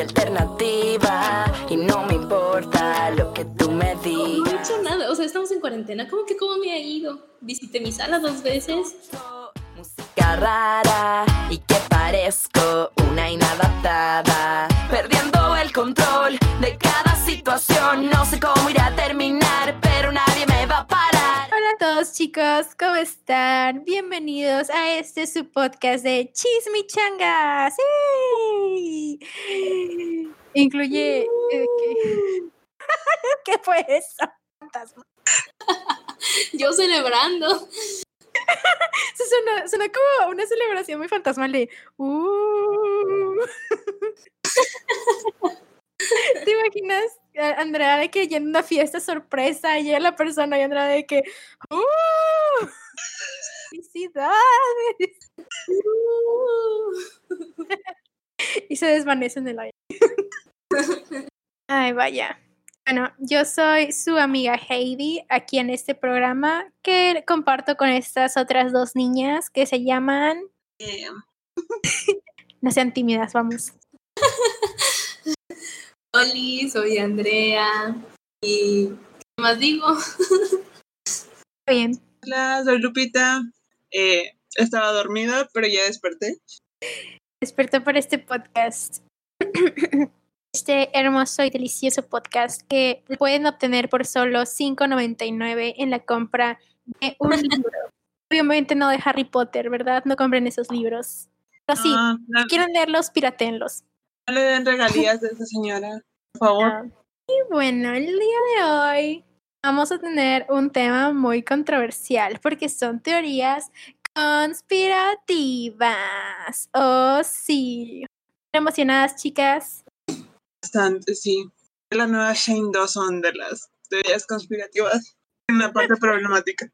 alternativa y no me importa lo que tú me No he digas. hecho nada, o sea, estamos en cuarentena. ¿Cómo que cómo me ha ido? Visité mi sala dos veces. Música rara y que parezco una inadaptada, perdiendo el control de cada situación. No sé cómo irá chicos, ¿cómo están? Bienvenidos a este su podcast de Chismichangas. ¡Sí! Incluye... eh, ¿qué? ¿Qué fue eso? Fantasma. Yo celebrando. Suena, suena como una celebración muy fantasmal de... "Uh". ¿Te imaginas, eh, Andrea, de que ya en una fiesta sorpresa y llega la persona y Andrea de que... "Uh, ¡Felicidades! y se desvanece en el aire. Ay, vaya. Bueno, yo soy su amiga Heidi aquí en este programa que comparto con estas otras dos niñas que se llaman... No sean tímidas, vamos. Oli, soy Andrea. Y. ¿Qué más digo? Bien. Hola, soy Lupita. Eh, estaba dormida, pero ya desperté. Despertó por este podcast. Este hermoso y delicioso podcast que pueden obtener por solo $5.99 en la compra de un libro. Obviamente no de Harry Potter, ¿verdad? No compren esos libros. Pero sí, No, no, si quieren leerlos, piratenlos. No le den regalías a esa señora, por favor. Ah. Y bueno, el día de hoy vamos a tener un tema muy controversial porque son teorías conspirativas. Oh, sí. ¿Emocionadas, chicas? Bastante, sí. La nueva Shane Dawson de las teorías conspirativas. En la parte problemática.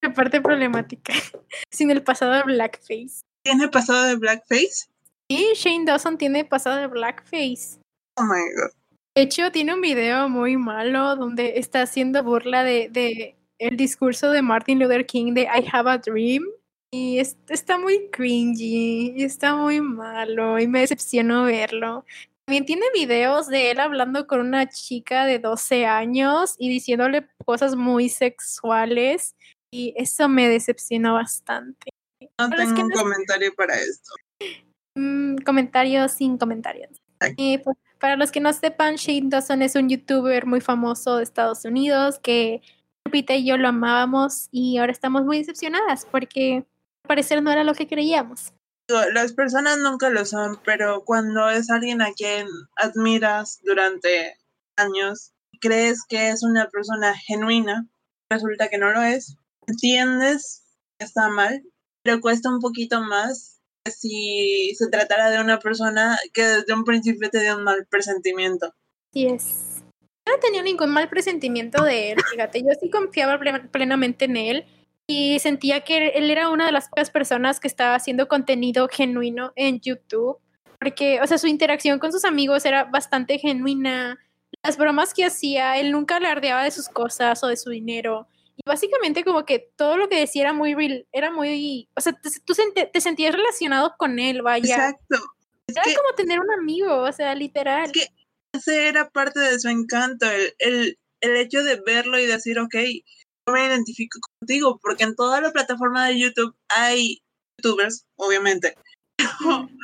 La parte problemática. Sin el pasado de Blackface. ¿Tiene pasado de blackface? Sí, Shane Dawson tiene pasado de Blackface. Oh my god. De hecho, tiene un video muy malo donde está haciendo burla de, de el discurso de Martin Luther King de I Have a Dream. Y es- está muy cringy, y está muy malo, y me decepcionó verlo. También tiene videos de él hablando con una chica de 12 años y diciéndole cosas muy sexuales, y eso me decepcionó bastante. No Pero es tengo que un no comentario para esto. Mm, comentarios sin comentarios. Y, pues, para los que no sepan, Shane Dawson es un youtuber muy famoso de Estados Unidos que Lupita y yo lo amábamos y ahora estamos muy decepcionadas porque al parecer no era lo que creíamos. Las personas nunca lo son, pero cuando es alguien a quien admiras durante años, crees que es una persona genuina, resulta que no lo es, entiendes que está mal, pero cuesta un poquito más si se tratara de una persona que desde un principio te dio un mal presentimiento. Así es. Yo no tenía ningún mal presentimiento de él, fíjate, yo sí confiaba ple- plenamente en él y sentía que él era una de las pocas personas que estaba haciendo contenido genuino en YouTube, porque, o sea, su interacción con sus amigos era bastante genuina, las bromas que hacía, él nunca alardeaba de sus cosas o de su dinero. Básicamente como que todo lo que decía era muy, real- era muy, o sea, te, tú te sentías relacionado con él, vaya. Exacto. Es Era que, como tener un amigo, o sea, literal. es que ese era parte de su encanto, el, el, el hecho de verlo y decir, ok, yo me identifico contigo, porque en toda la plataforma de YouTube hay youtubers, obviamente,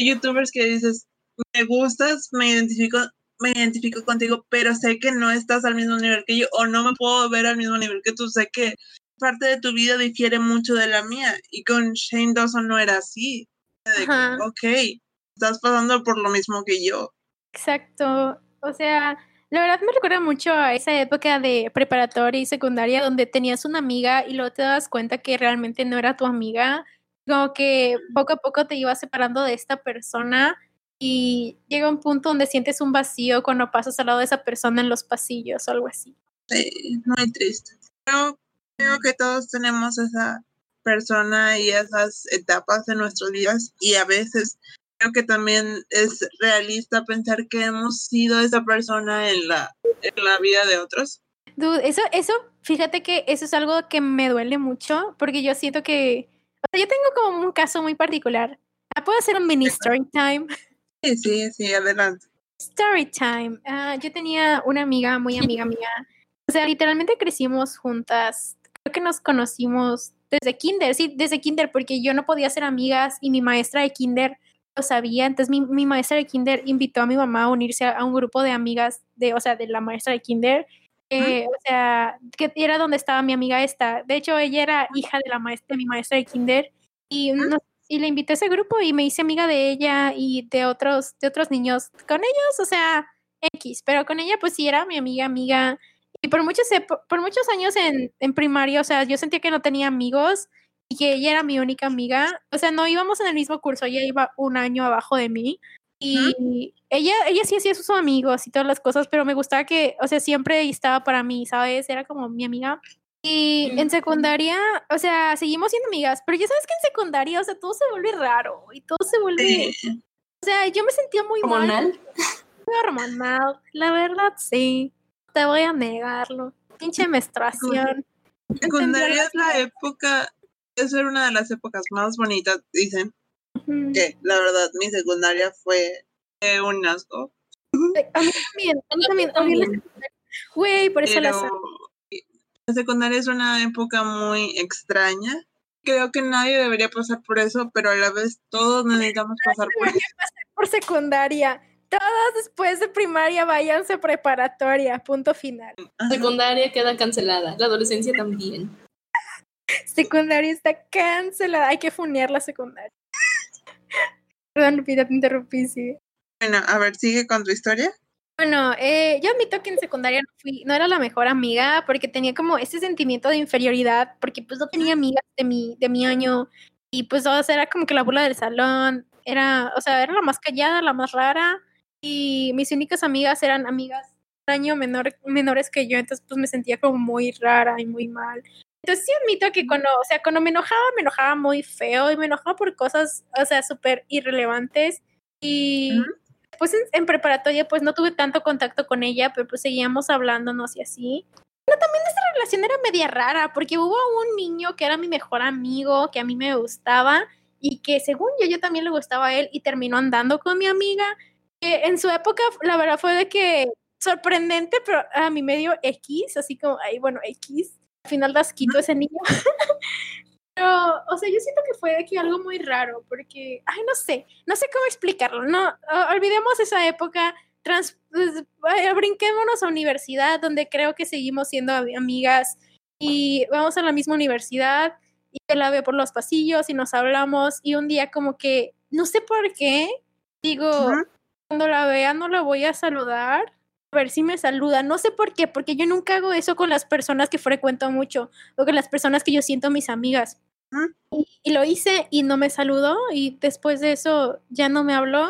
youtubers que dices, me gustas, me identifico, me identifico contigo, pero sé que no estás al mismo nivel que yo, o no me puedo ver al mismo nivel que tú, sé que parte de tu vida difiere mucho de la mía, y con Shane Dawson no era así, de que, ok, estás pasando por lo mismo que yo. Exacto. O sea, la verdad me recuerda mucho a esa época de preparatoria y secundaria donde tenías una amiga y luego te das cuenta que realmente no era tu amiga. Como que poco a poco te ibas separando de esta persona y llega un punto donde sientes un vacío cuando pasas al lado de esa persona en los pasillos o algo así. Sí, muy triste. Creo, creo que todos tenemos esa persona y esas etapas en nuestras vidas y a veces creo que también es realista pensar que hemos sido esa persona en la, en la vida de otros. Dude, eso, eso, fíjate que eso es algo que me duele mucho porque yo siento que, o sea, yo tengo como un caso muy particular. Ah, ¿Puedo hacer un mini story time? Sí, sí, sí, adelante. Story time. Ah, yo tenía una amiga, muy amiga mía. O sea, literalmente crecimos juntas. Creo que nos conocimos desde kinder, sí, desde kinder, porque yo no podía ser amigas y mi maestra de kinder lo sabía. Entonces mi, mi maestra de kinder invitó a mi mamá a unirse a, a un grupo de amigas de, o sea, de la maestra de kinder. Eh, o sea, que era donde estaba mi amiga esta. De hecho, ella era hija de la maestra, de mi maestra de kinder. Y, no- y le invité a ese grupo y me hice amiga de ella y de otros, de otros niños. Con ellos, o sea, X, pero con ella pues sí era mi amiga, amiga. Y por muchos, por muchos años en, en primaria, o sea, yo sentía que no tenía amigos y que ella era mi única amiga. O sea, no íbamos en el mismo curso, ella iba un año abajo de mí. Y ella, ella sí hacía sus amigos y todas las cosas, pero me gustaba que, o sea, siempre estaba para mí, ¿sabes? Era como mi amiga. Y en secundaria, o sea, seguimos siendo amigas, pero ya sabes que en secundaria, o sea, todo se vuelve raro y todo se vuelve, Sí. o sea, yo me sentía muy Hormonal. muy hormonal, la verdad, sí, te voy a negarlo. Pinche menstruación. Secundaria es la época, es una de las épocas más bonitas, dicen. Ujú. Que la verdad, mi secundaria fue eh, un asco. A mí también, a mí también, Güey, por eso Pero sa- la secundaria es una época muy extraña. Creo que nadie debería pasar por eso, pero a la vez todos necesitamos pasar por eso. por secundaria. Todos después de primaria váyanse a preparatoria, punto final. Ajá. Secundaria queda cancelada. La adolescencia también. Secundaria está cancelada. Hay que funear la secundaria. Perdón, Lupita, te interrumpí, sí. Bueno, a ver, sigue con tu historia. Bueno, eh, yo admito que en secundaria no, fui, no era la mejor amiga porque tenía como ese sentimiento de inferioridad porque pues no tenía amigas de mi, de mi año y pues o sea, era como que la burla del salón, era, o sea, era la más callada, la más rara y mis únicas amigas eran amigas un año menor, menores que yo, entonces pues me sentía como muy rara y muy mal. Entonces sí admito que cuando, o sea, cuando me enojaba, me enojaba muy feo y me enojaba por cosas, o sea, súper irrelevantes y Ujú. Pues en, preparatoria pues no tuve tanto contacto con ella, pero pues seguíamos hablándonos y así. Pero también esa relación era media rara porque hubo un niño que era mi mejor amigo, que a mí me gustaba y que según yo yo también le gustaba a él y terminó andando con mi amiga. Que en su época la verdad fue de que sorprendente, pero a mí me dio X, así como, ay, bueno, X. Al final las quito ese niño. Pero, o sea, yo siento que fue de que algo muy raro, porque, ay, no sé, no sé cómo explicarlo, no, olvidemos esa época, trans, pues, brinquémonos a universidad, donde creo que seguimos siendo ami- amigas y vamos a la misma universidad y la veo por los pasillos y nos hablamos y un día como que, no sé por qué, digo, cuando la vea no la voy a saludar, a ver si me saluda, no sé por qué, porque yo nunca hago eso con las personas que frecuento mucho o con las personas que yo siento mis amigas. Y lo hice y no me saludó y después de eso ya no me habló.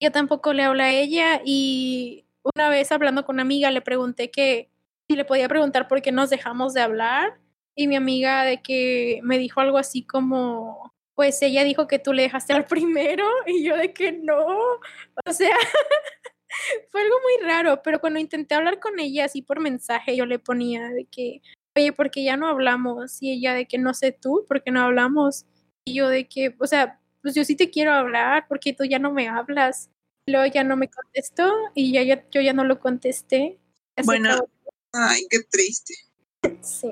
Yo tampoco le hablé a ella y una vez hablando con una amiga le pregunté que si le podía preguntar por qué nos dejamos de hablar y mi amiga de que me dijo algo así como pues ella dijo que tú le dejaste al primero y yo de que no, o sea, fue algo muy raro, pero cuando intenté hablar con ella así por mensaje yo le ponía de que oye, porque ya no hablamos? Y ella de que no sé tú, ¿por qué no hablamos? Y yo de que, o sea, pues yo sí te quiero hablar, porque tú ya no me hablas. Y luego ya no me contestó y ya, ya- yo ya no lo contesté. Bueno. Ay, qué triste. Sí.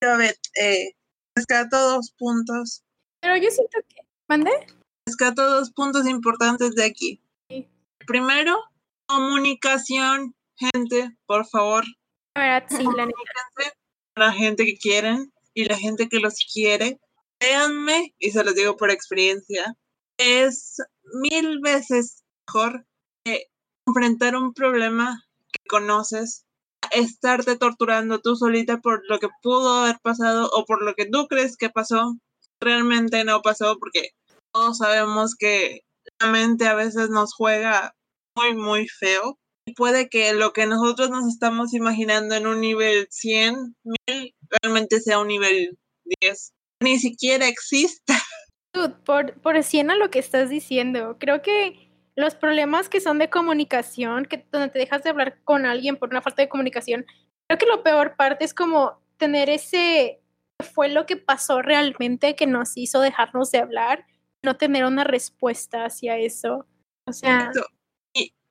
Pero a ver, eh, rescato dos puntos. Pero yo siento que... ¿Mandé? Rescato dos puntos importantes de aquí. Sí. Primero, comunicación. Gente, por favor, verdad, sí, la neta. La gente que quieren y la gente que los quiere. Créanme, y se los digo por experiencia, es mil veces mejor que enfrentar un problema que conoces, estarte torturando tú solita por lo que pudo haber pasado o por lo que tú crees que pasó. Realmente no pasó porque todos sabemos que la mente a veces nos juega muy, muy feo. Y puede que lo que nosotros nos estamos imaginando en un nivel 100, 1000, realmente sea un nivel 10. Ni siquiera exista. Por, por 100 a lo que estás diciendo, creo que los problemas que son de comunicación, que donde te dejas de hablar con alguien por una falta de comunicación, creo que lo peor parte es como tener ese, fue lo que pasó realmente que nos hizo dejarnos de hablar, no tener una respuesta hacia eso. O sea, Exacto.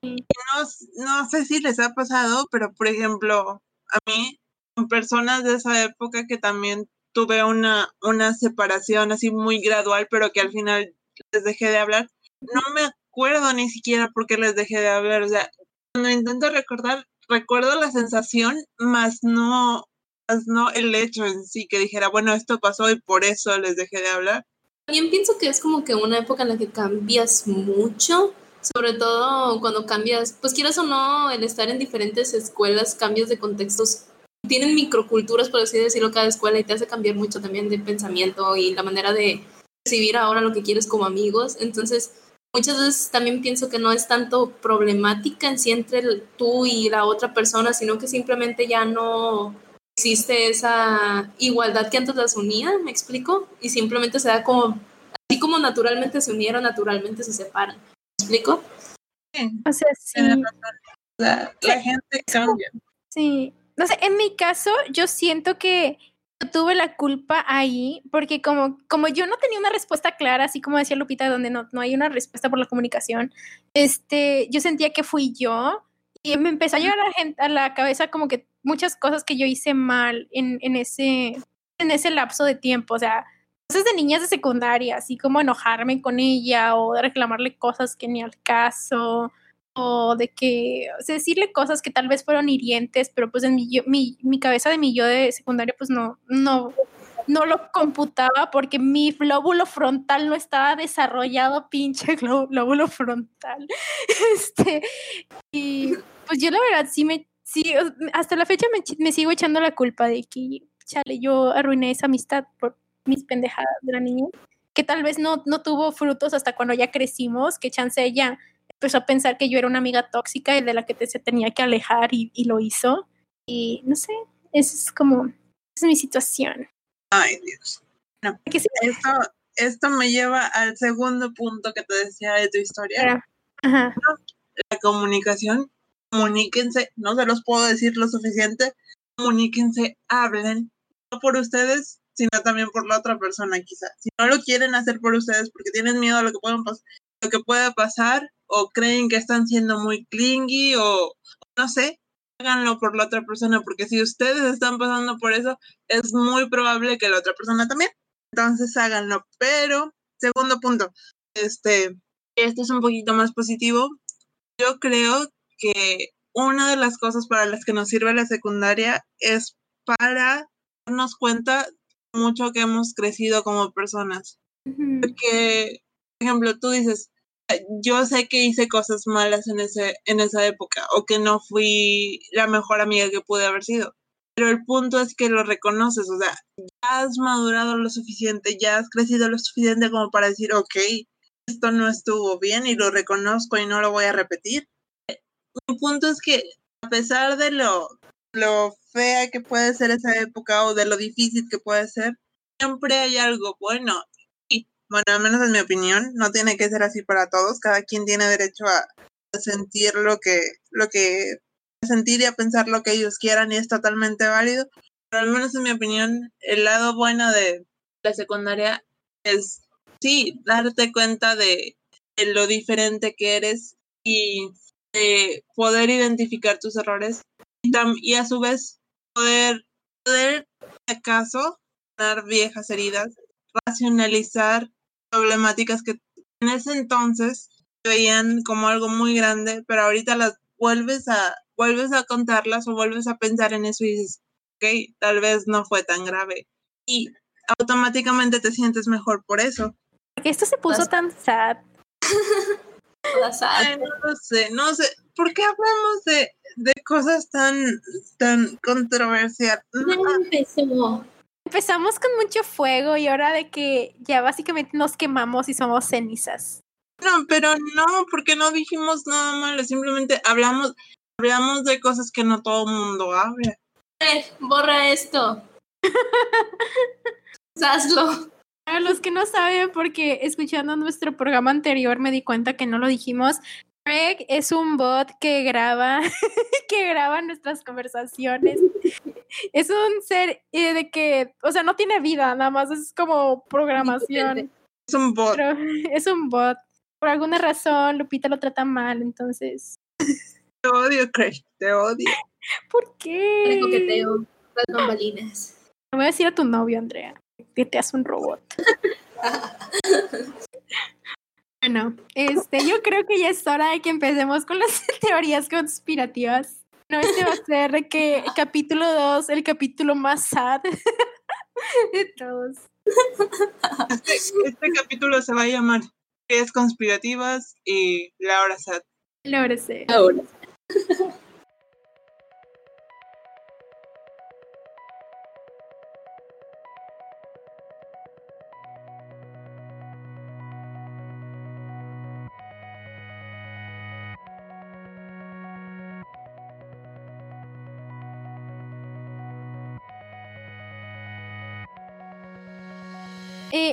No, no sé si les ha pasado, pero por ejemplo, a mí, con personas de esa época que también tuve una, una separación así muy gradual, pero que al final les dejé de hablar, no me acuerdo ni siquiera por qué les dejé de hablar. O sea, cuando intento recordar, recuerdo la sensación, más no, más no el hecho en sí, que dijera, bueno, esto pasó y por eso les dejé de hablar. También pienso que es como que una época en la que cambias mucho, sobre todo cuando cambias, pues quieras o no, el estar en diferentes escuelas, cambios de contextos, tienen microculturas, por así decirlo, cada escuela y te hace cambiar mucho también de pensamiento y la manera de recibir ahora lo que quieres como amigos. Entonces, muchas veces también pienso que no es tanto problemática en sí entre tú y la otra persona, sino que simplemente ya no existe esa igualdad que antes las unía, ¿me explico? Y simplemente se da como, así como naturalmente se unieron, naturalmente se separan. ¿Me explico? Sí, o sea, sí. sea, la gente cambia. Sí, no sé, en mi caso yo siento que yo tuve la culpa ahí porque como, como yo no tenía una respuesta clara, así como decía Lupita, donde no, no hay una respuesta por la comunicación, este, yo sentía que fui yo y me empezó a llegar a la, gente, a la cabeza como que muchas cosas que yo hice mal en, en, ese, en ese lapso de tiempo, o sea, cosas de niñas de secundaria, así como enojarme con ella o reclamarle cosas que ni al caso o de que, decirle cosas que tal vez fueron hirientes, pero pues en mi, yo- mi, mi cabeza de mi yo de secundaria pues no, no, no lo computaba porque mi lóbulo frontal no estaba desarrollado, pinche gló- lóbulo frontal. Este, y pues yo la verdad sí me, sí, hasta la fecha me, me sigo echando la culpa de que, chale, yo arruiné esa amistad por mis pendejadas de la niña, que tal vez no, no tuvo frutos hasta cuando ya crecimos, que chance ella empezó a pensar que yo era una amiga tóxica y de la que te- se tenía que alejar y, y lo hizo. Y no sé, esa es como, es mi situación. Ay, Dios. Sí, Esto, esto me lleva al segundo punto que te decía de tu historia. Ajá. La comunicación. Comuníquense. No se los puedo decir lo suficiente. Comuníquense, hablen. No por ustedes, sino también por la otra persona, quizás. Si no lo quieren hacer por ustedes porque tienen miedo a lo que, puedan lo que pueda pasar o creen que están siendo muy clingy o no sé, háganlo por la otra persona porque si ustedes están pasando por eso, es muy probable que la otra persona también. Entonces háganlo. Pero, segundo punto, este, este es un poquito más positivo. Yo creo que una de las cosas para las que nos sirve la secundaria es para darnos cuenta mucho que hemos crecido como personas. Porque, por ejemplo, tú dices, yo sé que hice cosas malas en, ese, en esa época o que no fui la mejor amiga que pude haber sido. Pero el punto es que lo reconoces, o sea, ya has madurado lo suficiente, ya has crecido lo suficiente como para decir, ok, esto no estuvo bien y lo reconozco y no lo voy a repetir. Mi punto es que a pesar de lo, lo fea que puede ser esa época o de lo difícil que puede ser, siempre hay algo bueno. Y bueno, al menos en mi opinión, no tiene que ser así para todos. Cada quien tiene derecho a, sentir lo que, lo que a sentir y a pensar lo que ellos quieran y es totalmente válido. Pero al menos en mi opinión, el lado bueno de la secundaria es sí darte cuenta de, de lo diferente que eres y de poder identificar tus errores y, a su vez poder, poder acaso, dar viejas heridas, racionalizar problemáticas que en ese entonces veían como algo muy grande, pero ahorita las vuelves a, vuelves a contarlas o vuelves a pensar en eso y dices, ok, tal vez no fue tan grave. Y automáticamente te sientes mejor por eso. Esto se puso tan sad. Ay, no lo sé, no sé. ¿Por qué hablamos de, de cosas tan, tan controversiales? Ya empezó. Empezamos con mucho fuego y ahora de que ya básicamente nos quemamos y somos cenizas. No, pero no, porque no dijimos nada malo, simplemente hablamos, hablamos de cosas que no todo el mundo habla. Eh, borra esto. Hazlo. Para los que no saben, porque escuchando nuestro programa anterior me di cuenta que no lo dijimos, Greg es un bot que graba, que graba nuestras conversaciones. Es un ser eh, de que, o sea, no tiene vida, nada más es como programación. Es un bot. Pero es un bot. Por alguna razón, Lupita lo trata mal, entonces. Te odio, Craig. Te odio. ¿Por qué? Le coqueteo las bambalinas. Le voy a decir a tu novio, Andrea, que te hace un robot. bueno, este, yo creo que ya es hora de que empecemos con las teorías conspirativas. No, este va a ser que capítulo 2, el capítulo más sad de todos. Este, este capítulo se va a llamar Teorías conspirativas y la hora sad. Lo sé. Ahora.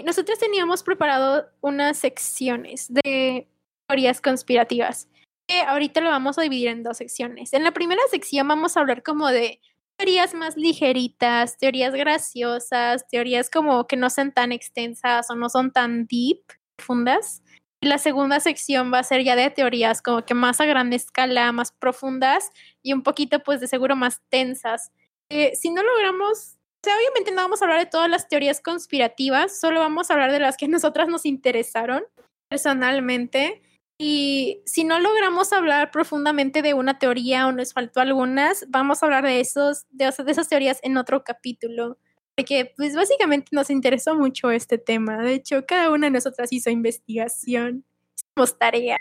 Nosotros teníamos preparado unas secciones de teorías conspirativas. Que ahorita lo vamos a dividir en dos secciones. En la primera sección vamos a hablar como de teorías más ligeritas, teorías graciosas, teorías como que no sean tan extensas o no son tan deep, profundas. Y la segunda sección va a ser ya de teorías como que más a gran escala, más profundas y un poquito pues de seguro más tensas. Eh, si no logramos o sea, obviamente no vamos a hablar de todas las teorías conspirativas, solo vamos a hablar de las que a nosotras nos interesaron personalmente. Y si no logramos hablar profundamente de una teoría o nos faltó algunas, vamos a hablar de, esos, de, esas- de esas teorías en otro capítulo. Porque pues básicamente nos interesó mucho este tema. De hecho, cada una de nosotras hizo investigación. Hicimos tarea.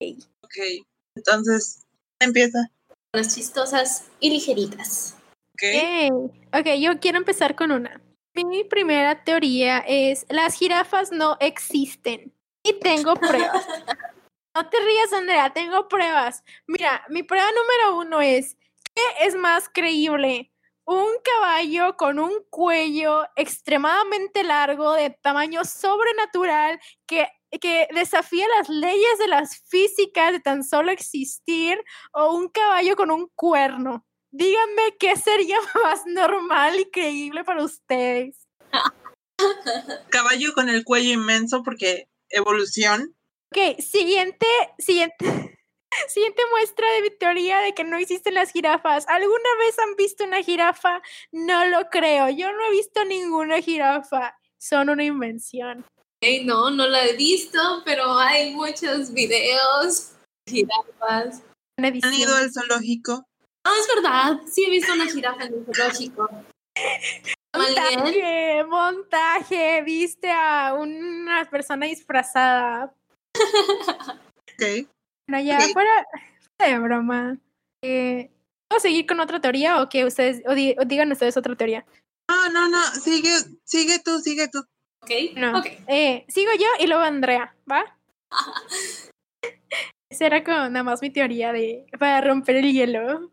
Ok. Entonces, empieza. Unas chistosas y ligeritas. Ok. Yay. Ok, yo quiero empezar con una. Mi primera teoría es las jirafas no existen. Y tengo pruebas. No te rías, Andrea, tengo pruebas. Mira, mi prueba número uno es, ¿qué es más creíble? Un caballo con un cuello extremadamente largo, de tamaño sobrenatural, que, que desafía las leyes de las físicas de tan solo existir, o un caballo con un cuerno. Díganme qué sería más normal y creíble para ustedes. Caballo con el cuello inmenso porque evolución. Ok, siguiente, siguiente, siguiente muestra de mi teoría de que no existen las jirafas. ¿Alguna vez han visto una jirafa? No lo creo. Yo no he visto ninguna jirafa. Son una invención. Ok, no, no la he visto, pero hay muchos videos. Jirafas. ¿Han ido al zoológico? No, es verdad. Sí he visto una jirafa en el zoológico. Montaje, montaje. Viste a una persona disfrazada. Ok. Bueno, ya, fuera, de broma. Eh, ¿Puedo seguir con otra teoría o que ustedes, o, di- o digan ustedes otra teoría? No, no, no. Sigue, sigue tú, sigue tú. ok. No. Ok. Eh, sigo yo y luego Andrea, ¿va? Esa era como nada más mi teoría de para romper el hielo.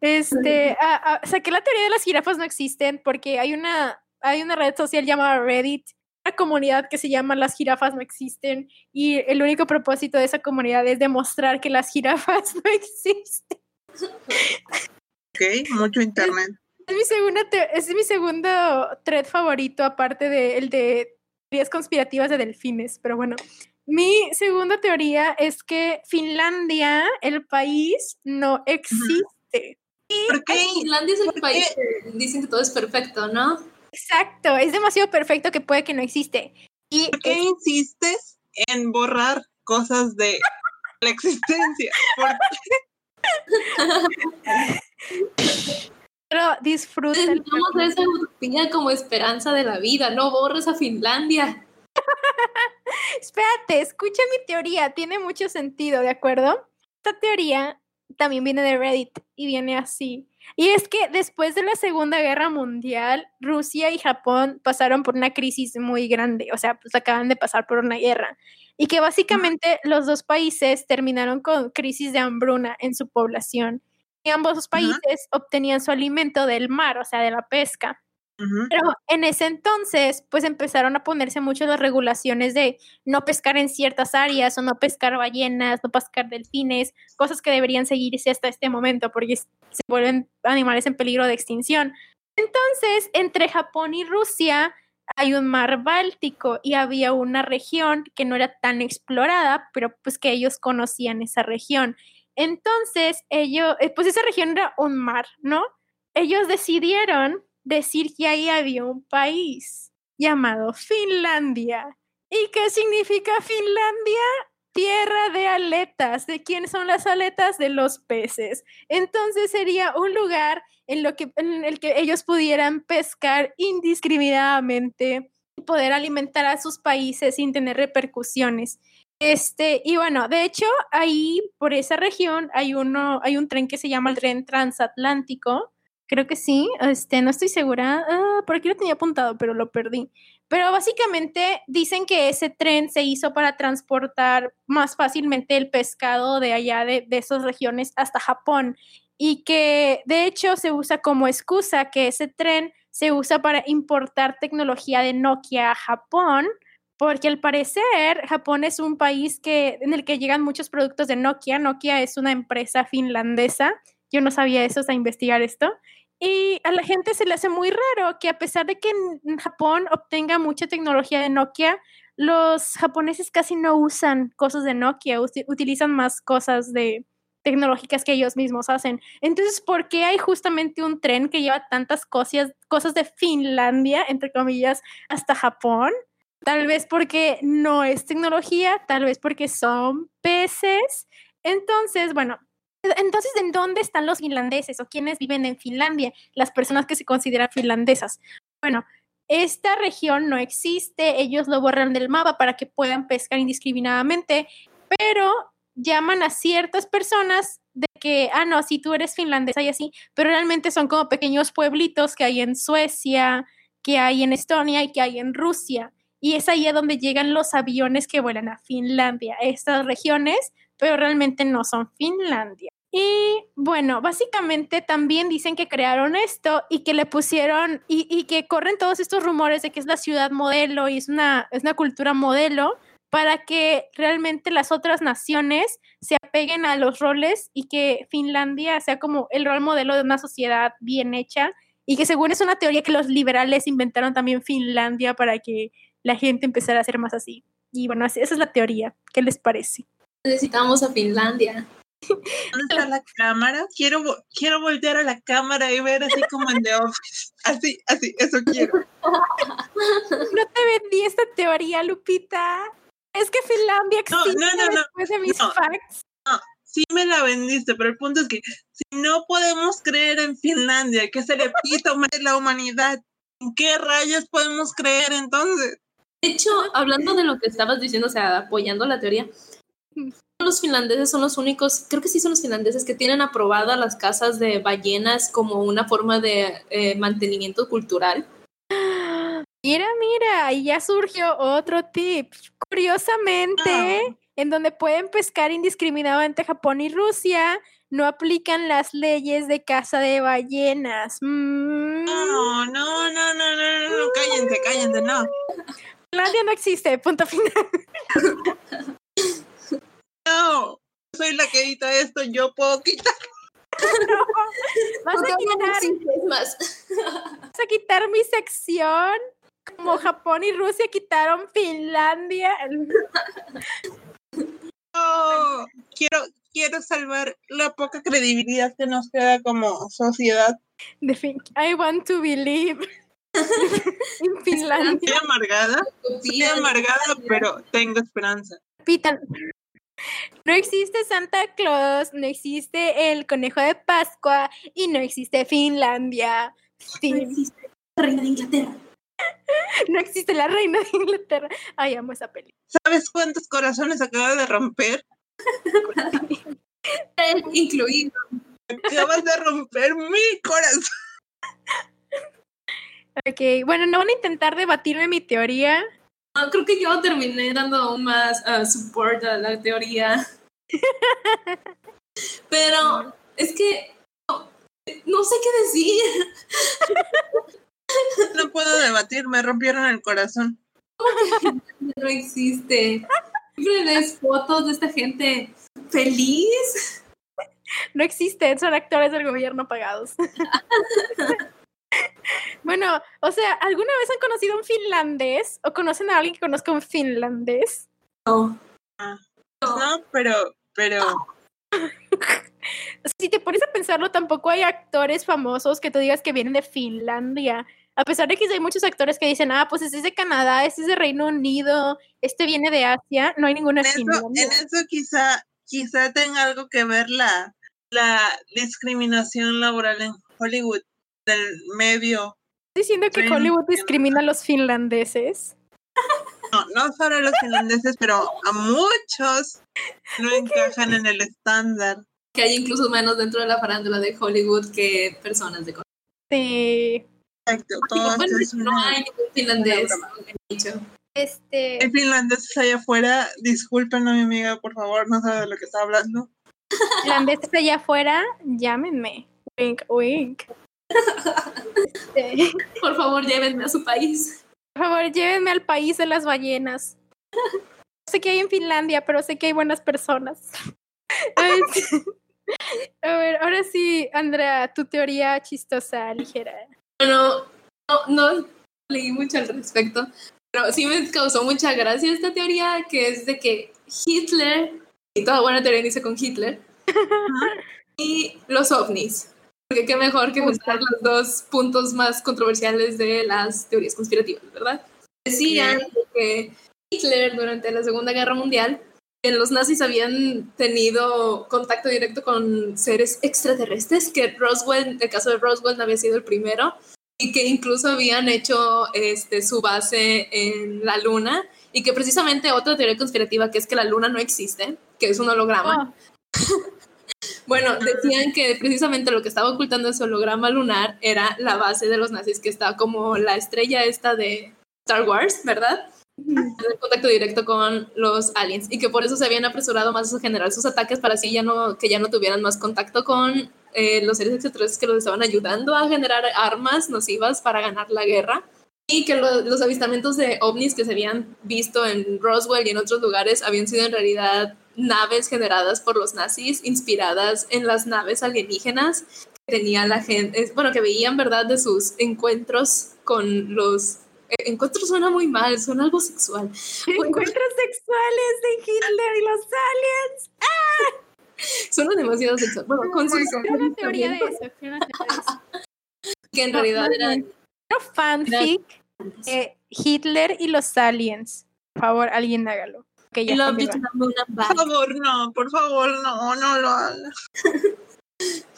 Este, ah, ah, saqué la teoría de las jirafas no existen porque hay una, hay una red social llamada Reddit, una comunidad que se llama Las jirafas no existen y el único propósito de esa comunidad es demostrar que las jirafas no existen. Ok. Mucho internet. Es mi segunda es mi segundo thread favorito, aparte del de teorías conspirativas de delfines. Pero bueno, mi segunda teoría es que Finlandia, el país, no existe. ¿Por qué? Finlandia es el ¿Por país que dicen que todo es perfecto, ¿no? Exacto, es demasiado perfecto que puede que no existe. Y ¿Por qué insistes en borrar cosas de la existencia? ¿Por pero disfruta Necesitamos esa utopía como esperanza de la vida. No borres a Finlandia. Espérate, escucha mi teoría, tiene mucho sentido, ¿de acuerdo? Esta teoría también viene de Reddit y viene así. Y es que después de la Segunda Guerra Mundial, Rusia y Japón pasaron por una crisis muy grande, o sea, pues acaban de pasar por una guerra. Y que básicamente los dos países terminaron con crisis de hambruna en su población. Y ambos países obtenían su alimento del mar, o sea, de la pesca. Pero en ese entonces, pues empezaron a ponerse mucho las regulaciones de no pescar en ciertas áreas o no pescar ballenas, no pescar delfines, cosas que deberían seguirse hasta este momento porque se vuelven animales en peligro de extinción. Entonces, entre Japón y Rusia hay un mar Báltico y había una región que no era tan explorada, pero pues que ellos conocían esa región. Entonces, ellos, eh, pues esa región era un mar, ¿no? Ellos decidieron decir que ahí había un país llamado Finlandia. ¿Y qué significa Finlandia? Tierra de aletas. ¿De quién son las aletas? De los peces. Entonces sería un lugar en, lo que, en el que ellos pudieran pescar indiscriminadamente y poder alimentar a sus países sin tener repercusiones. Este, y bueno, de hecho, ahí por esa región hay uno, hay un tren que se llama el tren transatlántico. Creo que sí, este, no estoy segura. Ah, por aquí lo tenía apuntado, pero lo perdí. Pero básicamente dicen que ese tren se hizo para transportar más fácilmente el pescado de allá de, de esas regiones hasta Japón y que de hecho se usa como excusa que ese tren se usa para importar tecnología de Nokia a Japón, porque al parecer Japón es un país que, en el que llegan muchos productos de Nokia. Nokia es una empresa finlandesa. Yo no sabía eso hasta investigar esto. Y a la gente se le hace muy raro que a pesar de que en Japón obtenga mucha tecnología de Nokia, los japoneses casi no usan cosas de Nokia, utilizan más cosas de tecnológicas que ellos mismos hacen. Entonces, ¿por qué hay justamente un tren que lleva tantas cosas, cosas de Finlandia, entre comillas, hasta Japón? Tal vez porque no es tecnología, tal vez porque son peces. Entonces, bueno, entonces, ¿en dónde están los finlandeses o quiénes viven en Finlandia? Las personas que se consideran finlandesas. Bueno, esta región no existe, ellos lo borran del mapa para que puedan pescar indiscriminadamente, pero llaman a ciertas personas de que, ah, no, si tú eres finlandesa y así, pero realmente son como pequeños pueblitos que hay en Suecia, que hay en Estonia y que hay en Rusia. Y es ahí a donde llegan los aviones que vuelan a Finlandia, estas regiones, pero realmente no son Finlandia. Y bueno, básicamente también dicen que crearon esto y que le pusieron, y, y que corren todos estos rumores de que es la ciudad modelo y es una, es una cultura modelo para que realmente las otras naciones se apeguen a los roles y que Finlandia sea como el rol modelo de una sociedad bien hecha y que según es una teoría que los liberales inventaron también Finlandia para que la gente empezara a ser más así. Y bueno, esa es la teoría. ¿Qué les parece? Necesitamos a Finlandia. ¿Dónde está la cámara? Quiero, quiero voltear a la cámara y ver así como en The Office. Así, así, eso quiero. No te vendí esta teoría, Lupita. Es que Finlandia No, existe no, no, no, después de mis no. facts. Sí me la vendiste, pero el punto es que si no podemos creer en Finlandia, que es el epítome de la humanidad, ¿en qué rayos podemos creer entonces? De hecho, hablando de lo que estabas diciendo, o sea, apoyando la teoría, los finlandeses son los únicos, creo que sí son los finlandeses que tienen aprobadas las casas de ballenas como una forma de eh, mantenimiento cultural. Mira, mira, y ya surgió otro tip. Curiosamente, en donde pueden pescar indiscriminadamente Japón y Rusia, no aplican las leyes de caza de ballenas. Mm, No, no, no, no, no, no, no, cállense, cállense, no. Finlandia no existe, punto final. No, soy la que edita esto, yo puedo quitar. Vas a, quitar, más. vas a quitar mi sección. Como Japón y Rusia quitaron Finlandia. No, quiero, quiero salvar la poca credibilidad que nos queda como sociedad. I want to believe. en Finlandia. Estoy amargada, estoy amargada, pero tengo esperanza. Repitan. No existe Santa Claus, no existe el conejo de Pascua y no existe Finlandia. Fin. Reina de Inglaterra. No existe la reina de Inglaterra. Ay, amo esa peli. ¿Sabes cuántos corazones acaba de romper? Incluido. Acabas de romper mi corazón. Ok, bueno, no van a intentar debatirme mi teoría. Ah, creo que yo terminé dando aún más ah, support a la teoría. Pero es que no, no sé qué decir. debatir, me rompieron el corazón. no existe. Siempre ves fotos de esta gente feliz. No existen, son actores del gobierno pagados. bueno, o sea, ¿alguna vez han conocido un finlandés o conocen a alguien que conozca un finlandés? No. No, pero, pero, Si te pones a pensarlo, tampoco hay actores famosos que tú digas que vienen de Finlandia. A pesar de que hay muchos actores que dicen, ah, pues este es de Canadá, este es de Reino Unido, este viene de Asia, no hay ninguno en de eso, Finlandia. en eso quizá, quizá tenga algo que ver la, la discriminación laboral en Hollywood del medio. ¿Estás diciendo que Hollywood discrimina a los finlandeses? No, no solo a los finlandeses, pero a muchos no encajan en el estándar. Que hay incluso menos dentro de la farándula de Hollywood que personas de Colombia. Sí. Exacto, todo Bueno, es no una- hay ningún finlandés. dicho. Este, Hay finlandeses allá afuera, disculpen a mi amiga, por favor, no sabe de lo que está hablando. finlandeses allá afuera, llámenme. Wink, wink. Este, Por favor, llévenme a su país. por favor, llévenme al país de las ballenas. No sé qué hay en Finlandia, pero sé que hay buenas personas. A ver, ahora sí, Andrea, tu teoría chistosa, ligera. Bueno, no, no leí mucho al respecto, pero sí me causó mucha gracia esta teoría que es de que Hitler, y toda buena teoría inicia con Hitler, y los ovnis. Porque qué mejor que juntar los dos puntos más controversiales de las teorías conspirativas, ¿verdad? Decían que Hitler durante la Segunda Guerra Mundial, los nazis habían tenido contacto directo con seres extraterrestres, que Roswell, el caso de Roswell había sido el primero, y que incluso habían hecho este, su base en la luna, y que precisamente otra teoría conspirativa, que es que la luna no existe, que es un holograma. Oh, Bueno, decían que precisamente lo que estaba ocultando ese holograma lunar era la base de los nazis, que está como la estrella esta de Star Wars, ¿verdad? En contacto directo con los aliens y que por eso se habían apresurado más a generar sus ataques para así ya no que ya no tuvieran más contacto con eh, los seres extraterrestres que los estaban ayudando a generar armas nocivas para ganar la guerra y que lo- los avistamientos de ovnis que se habían visto en Roswell y en otros lugares habían sido en realidad naves generadas por los nazis inspiradas en las naves alienígenas que tenía la gente, bueno, que veían, ¿verdad?, de sus encuentros con los... eh, Encuentros suena muy mal, suena algo sexual. Encuentros sexuales de Hitler y los aliens. Suena demasiado sexual. Bueno, con sus una teoría de eso. quiero una teoría de eso. que en realidad eran fanfic eh, Hitler y los aliens. Por favor, alguien hágalo. Que I love you Por favor, no, por favor, no, no lo haga.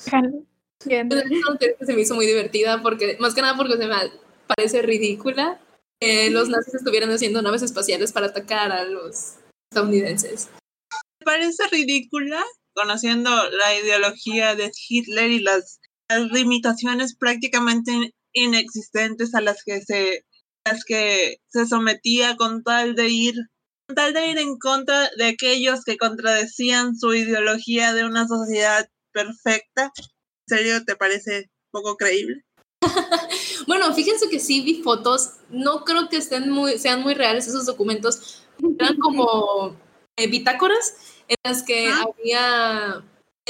Hágalo. Bien. Es una teoría que se me hizo muy divertida porque, más que nada porque se me parece ridícula que los nazis estuvieran haciendo naves espaciales para atacar a los estadounidenses. Me parece ridícula conociendo la ideología de Hitler y las, las limitaciones prácticamente inexistentes a las que se las que se sometía con tal de ir tal de ir en contra de aquellos que contradecían su ideología de una sociedad perfecta. ¿En serio te parece poco creíble? Bueno, fíjense que sí vi fotos, no creo que estén muy, sean muy reales esos documentos, eran como eh, bitácoras en las que Ah. había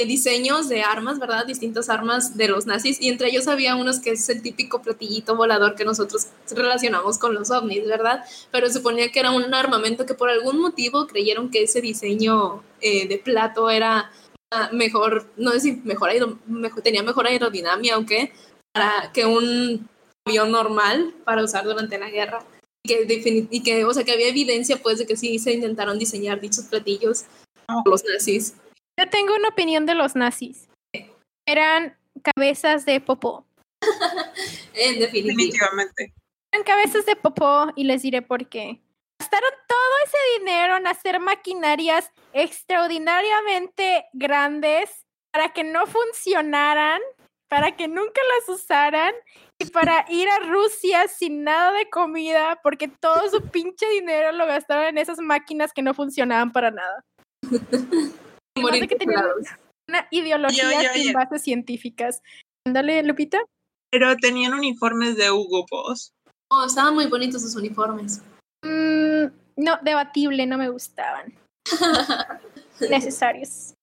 diseños de armas, ¿verdad? Distintas armas de los nazis y entre ellos había unos que es el típico platillito volador que nosotros relacionamos con los ovnis, ¿verdad? Pero suponía que era un armamento que por algún motivo creyeron que ese diseño eh, de plato era ah, mejor, no sé si mejor, mejor- tenía mejor aerodinámica o qué, para que un avión normal para usar durante la guerra. Y que, y que, o sea, que había evidencia, pues, de que sí se intentaron diseñar dichos platillos por los nazis. Yo tengo una opinión de los nazis. Eran cabezas de popó. En definitiva. Definitivamente. Eran cabezas de popó y les diré por qué. Gastaron todo ese dinero en hacer maquinarias extraordinariamente grandes para que no funcionaran, para que nunca las usaran y para ir a Rusia sin nada de comida porque todo su pinche dinero lo gastaron en esas máquinas que no funcionaban para nada. Morir de que tenían congelados. una ideología sin bases científicas. Ándale, Lupita. Pero tenían uniformes de Hugo Boss. Oh, estaban muy bonitos sus uniformes. Mm, no, debatible, no me gustaban. Necesarios.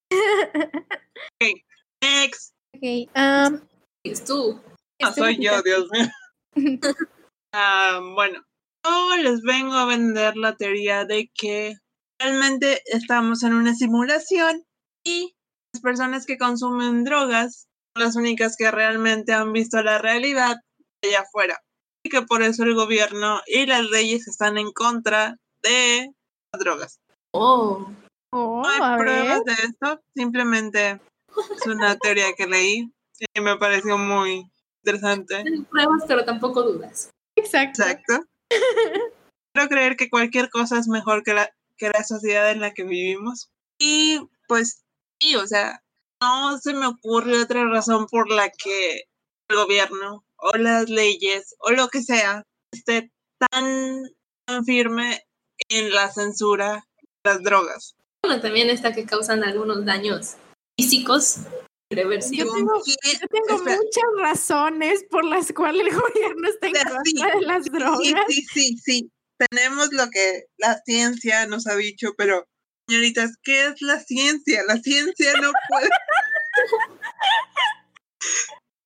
Next. Ok, um, Es tú. No soy yo, Dios mío. Ah, bueno, yo les vengo a vender la teoría de que realmente estamos en una simulación y las personas que consumen drogas son las únicas que realmente han visto la realidad allá afuera. Y que por eso el gobierno y las leyes están en contra de las drogas. Oh. oh, No hay a pruebas ver. de esto, simplemente es una teoría que leí y me pareció muy interesante. Tienes pruebas, pero tampoco dudas. Exacto. Exacto. Quiero creer que cualquier cosa es mejor que la, que la sociedad en la que vivimos. Y pues sí, o sea, no se me ocurre otra razón por la que el gobierno o las leyes o lo que sea esté tan, tan firme en la censura de las drogas. Bueno, también está que causan algunos daños físicos. Yo tengo-. Yo tengo muchas razones por las cuales el gobierno está en sea, sí, contra de las drogas. Sí, sí, sí, sí. Tenemos lo que la ciencia nos ha dicho, pero señoritas, ¿qué es la ciencia? La ciencia no puede.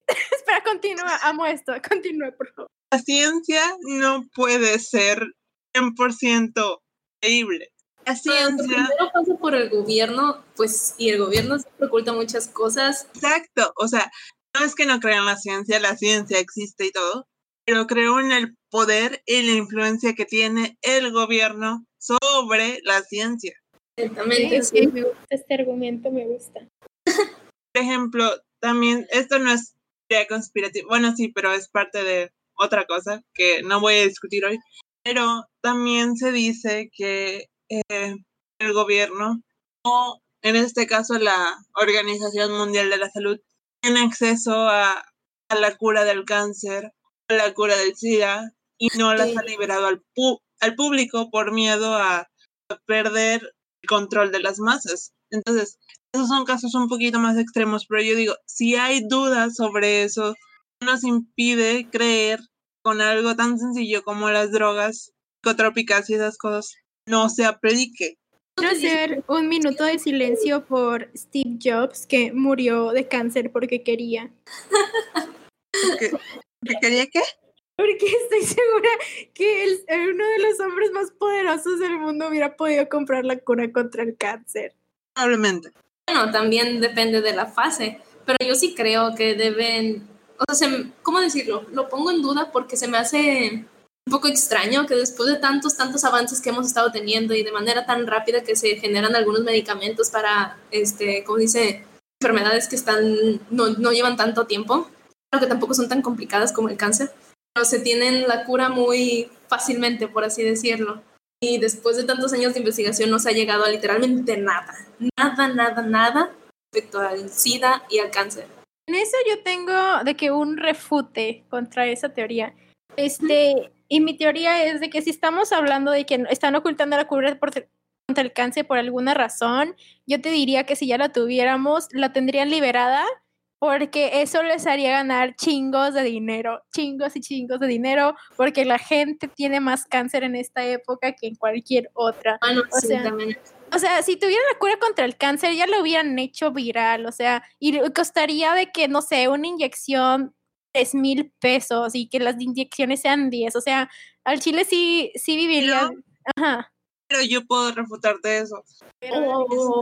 Espera, continúa, amo esto. Continúa, por favor. La ciencia no puede ser 100% creíble. La Cuando ciencia, primero pasa por el gobierno, pues, y el gobierno siempre oculta muchas cosas. exacto. O sea, no es que no crean la ciencia, la ciencia existe y todo, pero creo en el poder y la influencia que tiene el gobierno sobre la ciencia. Exactamente, sí. me gusta este argumento, me gusta. por ejemplo, también, esto no es teoría conspirativa, bueno, sí, pero es parte de otra cosa que no voy a discutir hoy, pero también se dice que eh, el gobierno, o en este caso la Organización Mundial de la Salud, tiene acceso a, a la cura del cáncer, la cura del SIDA, y no las ha liberado al, pu- al público por miedo a, perder el control de las masas. Entonces, esos son casos un poquito más extremos, pero yo digo, si hay dudas sobre eso, no nos impide creer con algo tan sencillo como las drogas psicotrópicas y esas cosas no se aplique. Quiero hacer un minuto de silencio por Steve Jobs, que murió de cáncer porque quería. Porque, porque quería que Porque estoy segura que el- uno de los hombres más poderosos del mundo hubiera podido comprar la cura contra el cáncer. probablemente. Bueno, también depende de la fase, pero yo sí creo que deben, o sea, se- ¿cómo decirlo? Lo pongo en duda porque se me hace un poco extraño que después de tantos, tantos avances que hemos estado teniendo y de manera tan rápida que se generan algunos medicamentos para, este, ¿cómo dice? Enfermedades que están, no, no llevan tanto tiempo, que tampoco son tan complicadas como el cáncer, pero se tienen la cura muy fácilmente, por así decirlo. Y después de tantos años de investigación no se ha llegado a literalmente nada nada, nada, nada respecto al SIDA y al cáncer. En eso yo tengo de que un refute contra esa teoría. Este, y mi teoría es de que si estamos hablando de que están ocultando la cura por- contra el cáncer por alguna razón, yo te diría que si ya la tuviéramos, la tendrían liberada porque eso les haría ganar chingos de dinero, chingos y chingos de dinero, porque la gente tiene más cáncer en esta época que en cualquier otra. Bueno, O sí, sea. O sea, si tuvieran la cura contra el cáncer, ya lo hubieran hecho viral, o sea, y costaría de que, no sé, una inyección tres mil pesos y que las inyecciones sean 10, o sea, al chile sí, sí viviría. Ajá. Pero yo puedo refutarte eso. Oh.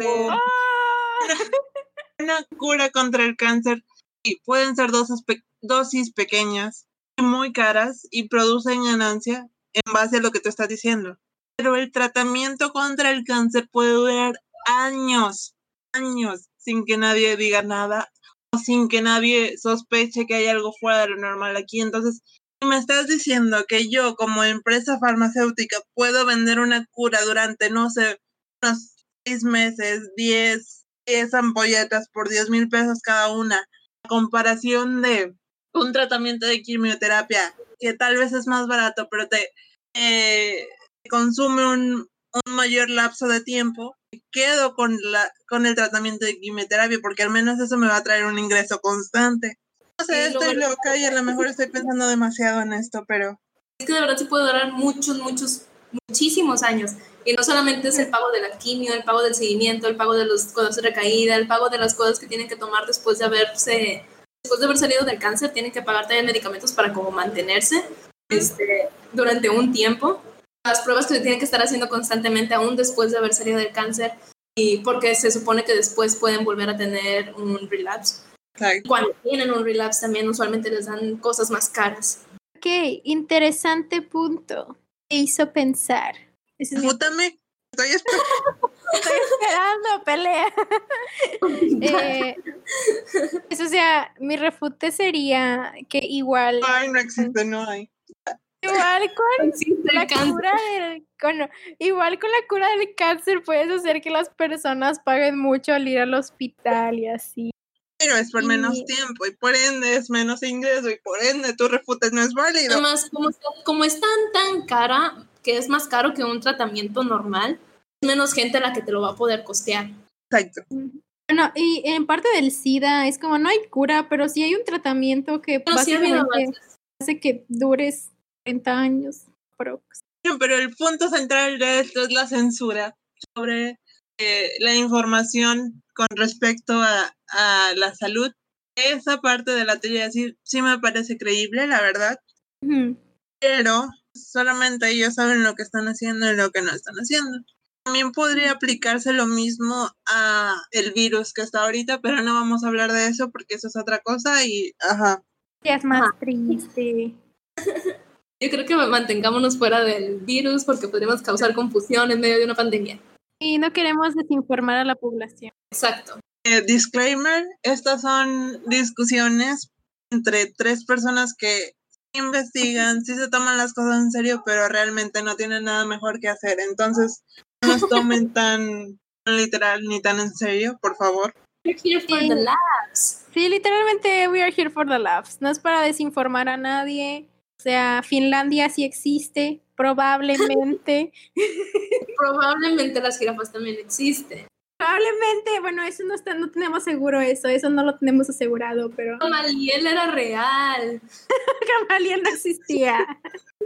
Este, una cura contra el cáncer sí, pueden ser dosis, pe- dosis pequeñas y muy caras y producen ganancia en base a lo que tú estás diciendo. Pero el tratamiento contra el cáncer puede durar años, años, sin que nadie diga nada o sin que nadie sospeche que hay algo fuera de lo normal aquí. Entonces, si me estás diciendo que yo como empresa farmacéutica puedo vender una cura durante, no sé, unos seis meses, 10, 10 ampolletas por 10 mil pesos cada una, a comparación de un tratamiento de quimioterapia que tal vez es más barato, pero te eh, consume un, un mayor lapso de tiempo, quedo con, la, con el tratamiento de quimioterapia porque al menos eso me va a traer un ingreso constante. No sé, estoy loca y a lo mejor estoy pensando demasiado en esto, pero Es que de verdad sí puede durar muchos, muchos, muchísimos años. Y no solamente es el pago de la quimio, el pago del seguimiento, el pago de los cosas de recaída, el pago de las cosas que tienen que tomar después de haberse, después de haber salido del cáncer, tienen que pagar también medicamentos para como mantenerse este, durante un tiempo. Las pruebas que se tienen que estar haciendo constantemente aún después de haber salido del cáncer y porque se supone que después pueden volver a tener un relapse. Cuando tienen un relapse también usualmente les dan cosas más caras. Ok, interesante punto. Me hizo pensar. Ese Estoy, Estoy esperando pelea. eh, eso, o sea, mi refute sería que igual. Ay, no existe, no hay. Igual con la cura del, igual con la cura del cáncer puedes hacer que las personas paguen mucho al ir al hospital y así. Pero es por menos tiempo y por ende es menos ingreso y por ende tu refute no es válido. Además, como, como es tan, tan cara, que es más caro que un tratamiento normal, es menos gente la que te lo va a poder costear. Exacto. Bueno, y en parte del SIDA es como no hay cura, pero sí hay un tratamiento que básicamente hace que dures 30 años. Pero el punto central de esto es la censura sobre eh, la información con respecto a, la salud. Esa parte de la teoría sí, sí me parece creíble, la verdad. Pero solamente ellos saben lo que están haciendo y lo que no están haciendo. También podría aplicarse lo mismo a el virus que está ahorita, pero no vamos a hablar de eso porque eso es otra cosa y ajá. Es más triste. Yo creo que mantengámonos fuera del virus porque podríamos causar confusión en medio de una pandemia. Y no queremos desinformar a la población. Exacto. Eh, disclaimer, estas son discusiones entre tres personas que investigan, sí se toman las cosas en serio, pero realmente no tienen nada mejor que hacer. Entonces, no nos tomen tan literal ni tan en serio, por favor. We're here for the laughs. Sí, literalmente we are here for the laughs. No es para desinformar a nadie. O sea, Finlandia sí existe, probablemente. probablemente las jirafas también existen. Probablemente, bueno, eso no está, no tenemos seguro eso, eso no lo tenemos asegurado, pero. Gamaliel era real. Gamaliel no existía.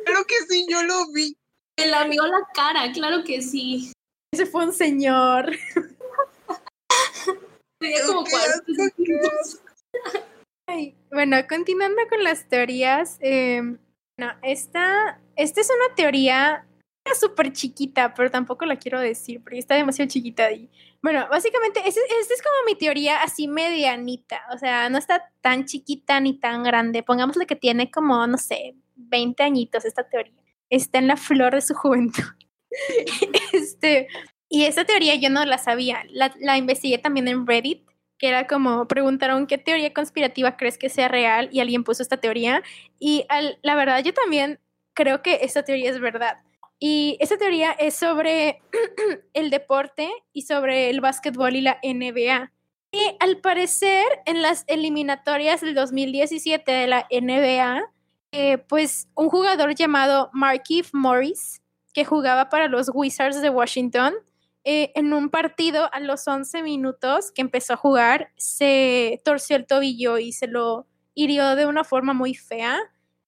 Creo que sí, yo lo vi. Me la vio la cara, claro que sí. Ese fue un señor. Tenía como bueno, continuando con las teorías, eh, no, esta, esta es una teoría súper chiquita, pero tampoco la quiero decir porque está demasiado chiquita ahí. Bueno, básicamente, esta es como mi teoría así medianita, o sea, no está tan chiquita ni tan grande. Pongámosle que tiene como, no sé, 20 añitos esta teoría. Está en la flor de su juventud. este, y esta teoría yo no la sabía, la, la investigué también en Reddit que era como preguntaron qué teoría conspirativa crees que sea real y alguien puso esta teoría y la verdad yo también creo que esta teoría es verdad. Y esta teoría es sobre el deporte y sobre el básquetbol y la NBA. Y al parecer en las eliminatorias del 2017 de la NBA, eh, pues un jugador llamado Markif Morris, que jugaba para los Wizards de Washington, eh, en un partido a los 11 minutos que empezó a jugar, se torció el tobillo y se lo hirió de una forma muy fea.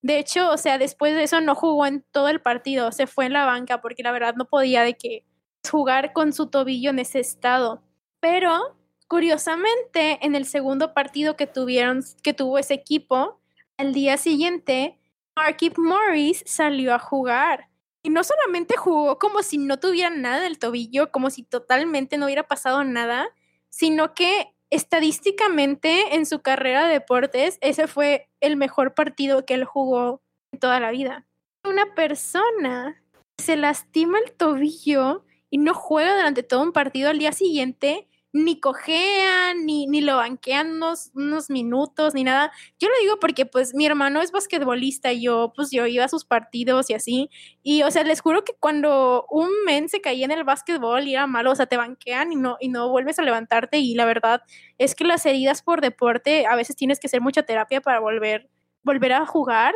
De hecho, o sea, después de eso no jugó en todo el partido, se fue en la banca porque la verdad no podía de que jugar con su tobillo en ese estado. Pero curiosamente, en el segundo partido que tuvieron, que tuvo ese equipo, al día siguiente, Markip Morris salió a jugar y no solamente jugó como si no tuviera nada del tobillo, como si totalmente no hubiera pasado nada, sino que estadísticamente en su carrera de deportes, ese fue el mejor partido que él jugó en toda la vida. Una persona se lastima el tobillo y no juega durante todo un partido al día siguiente, ni cojean, ni, ni lo banquean unos, unos, minutos, ni nada. Yo lo digo porque pues mi hermano es basquetbolista y yo pues yo iba a sus partidos y así. Y o sea, les juro que cuando un men se caía en el básquetbol y era malo, o sea, te banquean y no, y no vuelves a levantarte. Y la verdad es que las heridas por deporte, a veces tienes que hacer mucha terapia para volver, volver a jugar.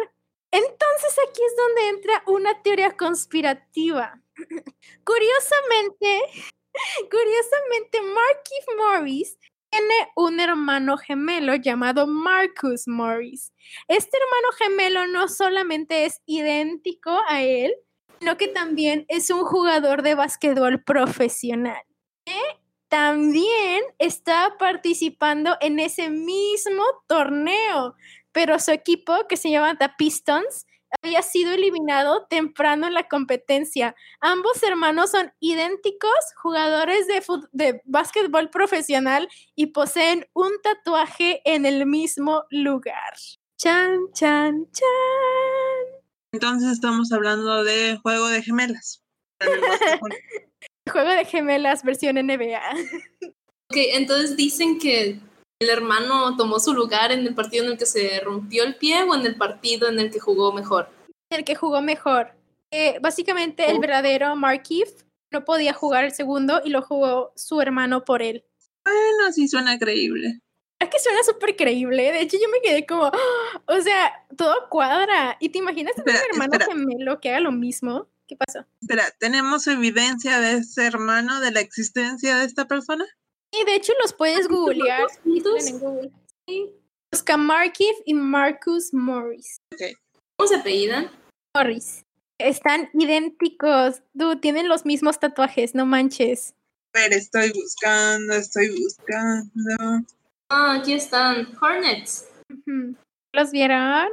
Entonces aquí es donde entra una teoría conspirativa. Curiosamente, Curiosamente, Marquis Morris tiene un hermano gemelo llamado Marcus Morris. Este hermano gemelo no solamente es idéntico a él, sino que también es un jugador de básquetbol profesional. Que también está participando en ese mismo torneo, pero su equipo, que se llama The Pistons, había sido eliminado temprano en la competencia. Ambos hermanos son idénticos jugadores de, de básquetbol profesional y poseen un tatuaje en el mismo lugar. Chan, chan, chan. Entonces estamos hablando de juego de gemelas. juego de gemelas versión NBA. Ok, entonces dicen que el hermano tomó su lugar en el partido en el que se rompió el pie o en el partido en el que jugó mejor. En el que jugó mejor. Eh, básicamente el verdadero Markif no podía jugar el segundo y lo jugó su hermano por él. Bueno, sí suena creíble. Es que suena súper creíble. De hecho, yo me quedé como, o sea, todo cuadra. ¿Y te imaginas tener un hermano gemelo que haga lo mismo? ¿Qué pasó? Espera, ¿tenemos evidencia de ese hermano, de la existencia de esta persona? Y de hecho los puedes googlear en Google. Sí. Busca Markif y Marcus Morris. ¿Cómo se apellidan? Morris. Están idénticos. Tú, tienen los mismos tatuajes, no manches. A ver, estoy buscando, estoy buscando. Ah, aquí están. Hornets. ¿Los vieron?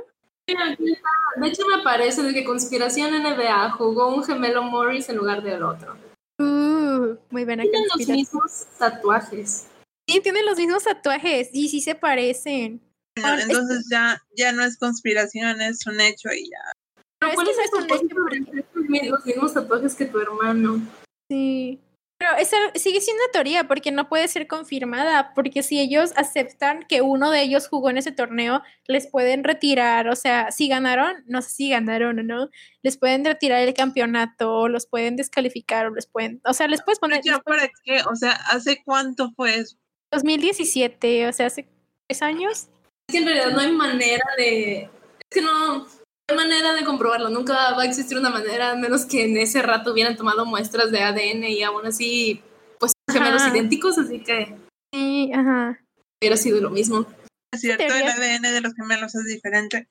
De hecho, me parece de que Conspiración NBA jugó un gemelo Morris en lugar del otro. Uh, muy buena Tienen los mismos tatuajes. Sí, tienen los mismos tatuajes y sí se parecen. entonces ya, ya no es conspiración, es un hecho y ya. Pero ¿cuál es, es los mismos tatuajes que tu hermano? Sí. Pero esa sigue siendo una teoría porque no puede ser confirmada, porque si ellos aceptan que uno de ellos jugó en ese torneo, les pueden retirar, o sea, si ganaron, no sé si ganaron o no, les pueden retirar el campeonato, o los pueden descalificar, o les pueden, o sea, les puedes poner... ¿Ya para qué? O sea, ¿hace cuánto fue eso? 2017, o sea, hace tres años. Es que en realidad no hay manera de... Es que no, manera de comprobarlo, nunca va a existir una manera, a menos que en ese rato hubieran tomado muestras de ADN y aún así, pues gemelos idénticos, así que. Sí, ajá. Hubiera sido lo mismo. Es cierto, el ADN de los gemelos es diferente.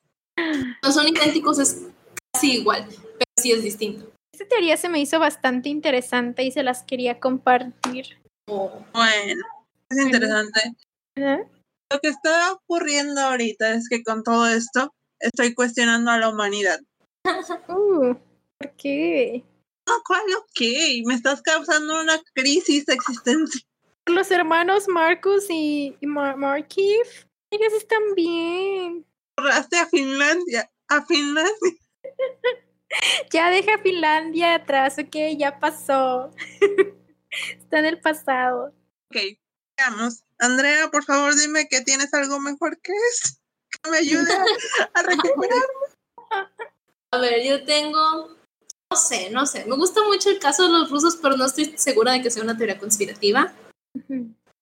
No son idénticos, es casi igual, pero sí es distinto. Esta teoría se me hizo bastante interesante y se las quería compartir. Oh. Bueno, es interesante. Lo que está ocurriendo ahorita es que con todo esto, estoy cuestionando a la humanidad. Uh, ¿Por qué? No, ¿cuál ok? Me estás causando una crisis existencial. Los hermanos Marcus y, y ellos están bien. Borraste a Finlandia, a Finlandia. ya deja Finlandia atrás, ok, ya pasó. Está en el pasado. Ok, veamos. Andrea, por favor, dime que tienes algo mejor que eso me ayude a, recuperarme. A ver, yo tengo, no sé, no sé, me gusta mucho el caso de los rusos, pero no estoy segura de que sea una teoría conspirativa.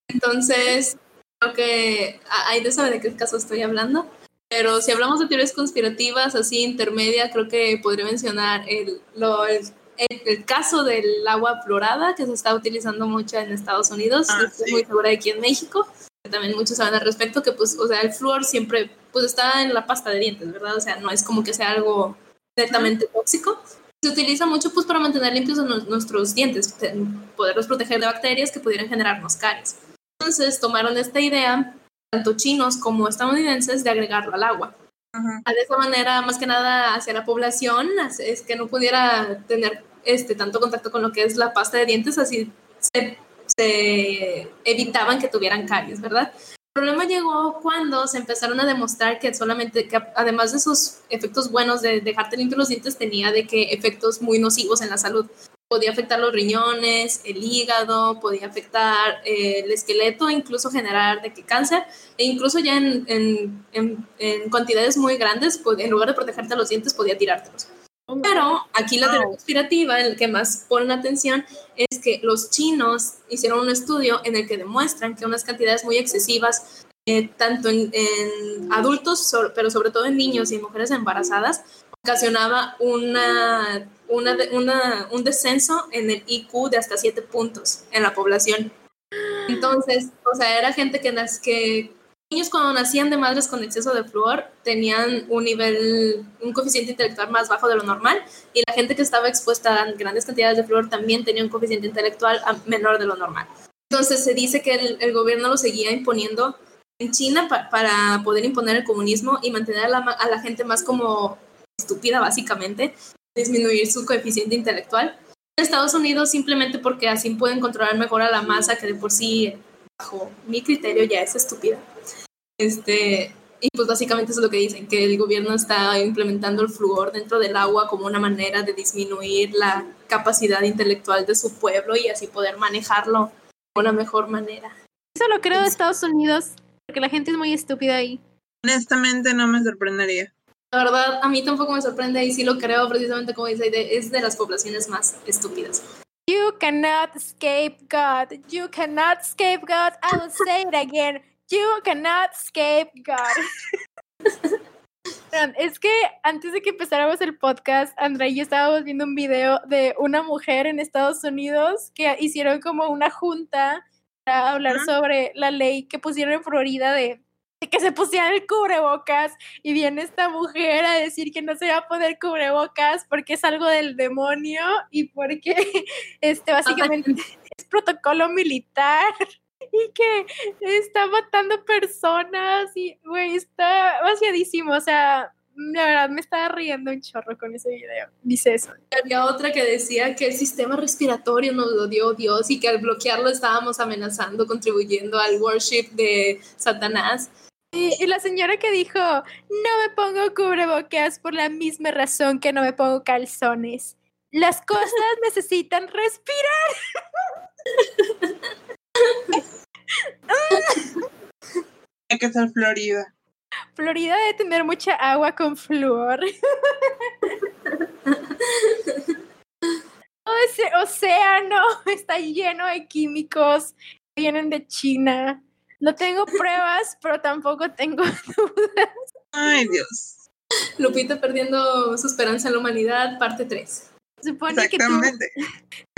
Entonces, creo que hay de saber de qué caso estoy hablando. Pero si hablamos de teorías conspirativas así intermedia, creo que podría mencionar el, lo, el, el, caso del agua florada que se está utilizando mucho en Estados Unidos. Ah, estoy muy segura de aquí en México también muchos saben al respecto, que pues, o sea, el flúor siempre, pues está en la pasta de dientes, ¿verdad? O sea, no es como que sea algo netamente tóxico. Se utiliza mucho pues para mantener limpios nuestros dientes, poderlos proteger de bacterias que pudieran generarnos caries. Entonces tomaron esta idea, tanto chinos como estadounidenses, de agregarlo al agua. De esa manera, más que nada hacia la población, es que no pudiera tener este, tanto contacto con lo que es la pasta de dientes, así se se evitaban que tuvieran caries, ¿verdad? El problema llegó cuando se empezaron a demostrar que solamente, que además de sus efectos buenos de dejarte limpios los dientes, tenía de que efectos muy nocivos en la salud. Podía afectar los riñones, el hígado, podía afectar eh, el esqueleto, incluso generar de que cáncer, e incluso ya en, en, en, en cantidades muy grandes, en lugar de protegerte los dientes, podía tirártelos. Pero aquí la teoría conspirativa, el que más ponen atención, es que los chinos hicieron un estudio en el que demuestran que unas cantidades muy excesivas, eh, tanto en, adultos, pero sobre todo en niños y en mujeres embarazadas, ocasionaba una, un descenso en el IQ de hasta 7 puntos en la población. Entonces, o sea, era gente que, que niños cuando nacían de madres con exceso de flúor tenían un nivel, un coeficiente intelectual más bajo de lo normal y la gente que estaba expuesta a grandes cantidades de flúor también tenía un coeficiente intelectual menor de lo normal. Entonces se dice que el, el gobierno lo seguía imponiendo en China pa- para poder imponer el comunismo y mantener a la, a la gente más como estúpida básicamente, disminuir su coeficiente intelectual. En Estados Unidos simplemente porque así pueden controlar mejor a la masa que de por sí, bajo mi criterio, ya es estúpida. Este, y pues básicamente eso es lo que dicen, que el gobierno está implementando el flúor dentro del agua como una manera de disminuir la capacidad intelectual de su pueblo y así poder manejarlo de una mejor manera. Eso lo creo de Estados Unidos, porque la gente es muy estúpida ahí. Honestamente no me sorprendería. La verdad, a mí tampoco me sorprende y sí lo creo precisamente como dice, Aide, es de las poblaciones más estúpidas. You cannot escape God. You cannot escape God. I will say it again. You cannot escape God. Oigan, Es que antes de que empezáramos el podcast, Andrea y yo estábamos viendo un video de una mujer en Estados Unidos que hicieron como una junta para hablar sobre la ley que pusieron en Florida de, de que se pusieran el cubrebocas y viene esta mujer a decir que no se va a poner cubrebocas porque es algo del demonio y porque este básicamente es protocolo militar y que está matando personas y güey está vaciadísimo, o sea, la verdad me estaba riendo un chorro con ese video. Dice eso. Había otra que decía que el sistema respiratorio nos lo dio Dios y que al bloquearlo estábamos amenazando, contribuyendo al worship de Satanás. Y, y la señora que dijo, no me pongo cubrebocas por la misma razón que no me pongo calzones. Las cosas necesitan respirar. Hay que ser Florida. Florida debe tener mucha agua con flúor. Todo ese océano está lleno de químicos que vienen de China. No tengo pruebas, pero tampoco tengo dudas. Ay, Dios. Lupita perdiendo su esperanza en la humanidad, parte 3. Se supone que tú Exactamente.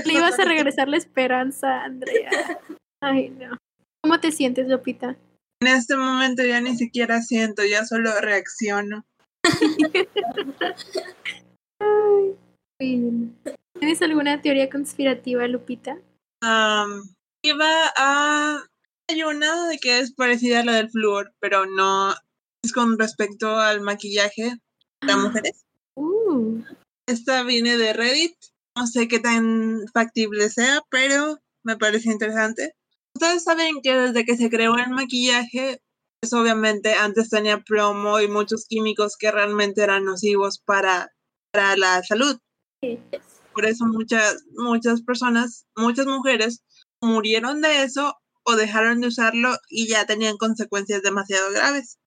le ibas a regresar la esperanza, Andrea. Ay, no. ¿Cómo te sientes, Lupita? En este momento ya ni siquiera siento, ya solo reacciono. ¿Tienes alguna teoría conspirativa, Lupita? Am, iba a... Hay una de que es parecida a la del flúor, pero no es con respecto al maquillaje de mujeres. Uh, Esta viene de Reddit. No sé qué tan factible sea, pero me parece interesante. Ustedes saben que desde que se creó el maquillaje, pues obviamente antes tenía plomo y muchos químicos que realmente eran nocivos para, para la salud. sí. Por eso muchas, muchas personas, muchas mujeres murieron de eso o dejaron de usarlo y ya tenían consecuencias demasiado graves.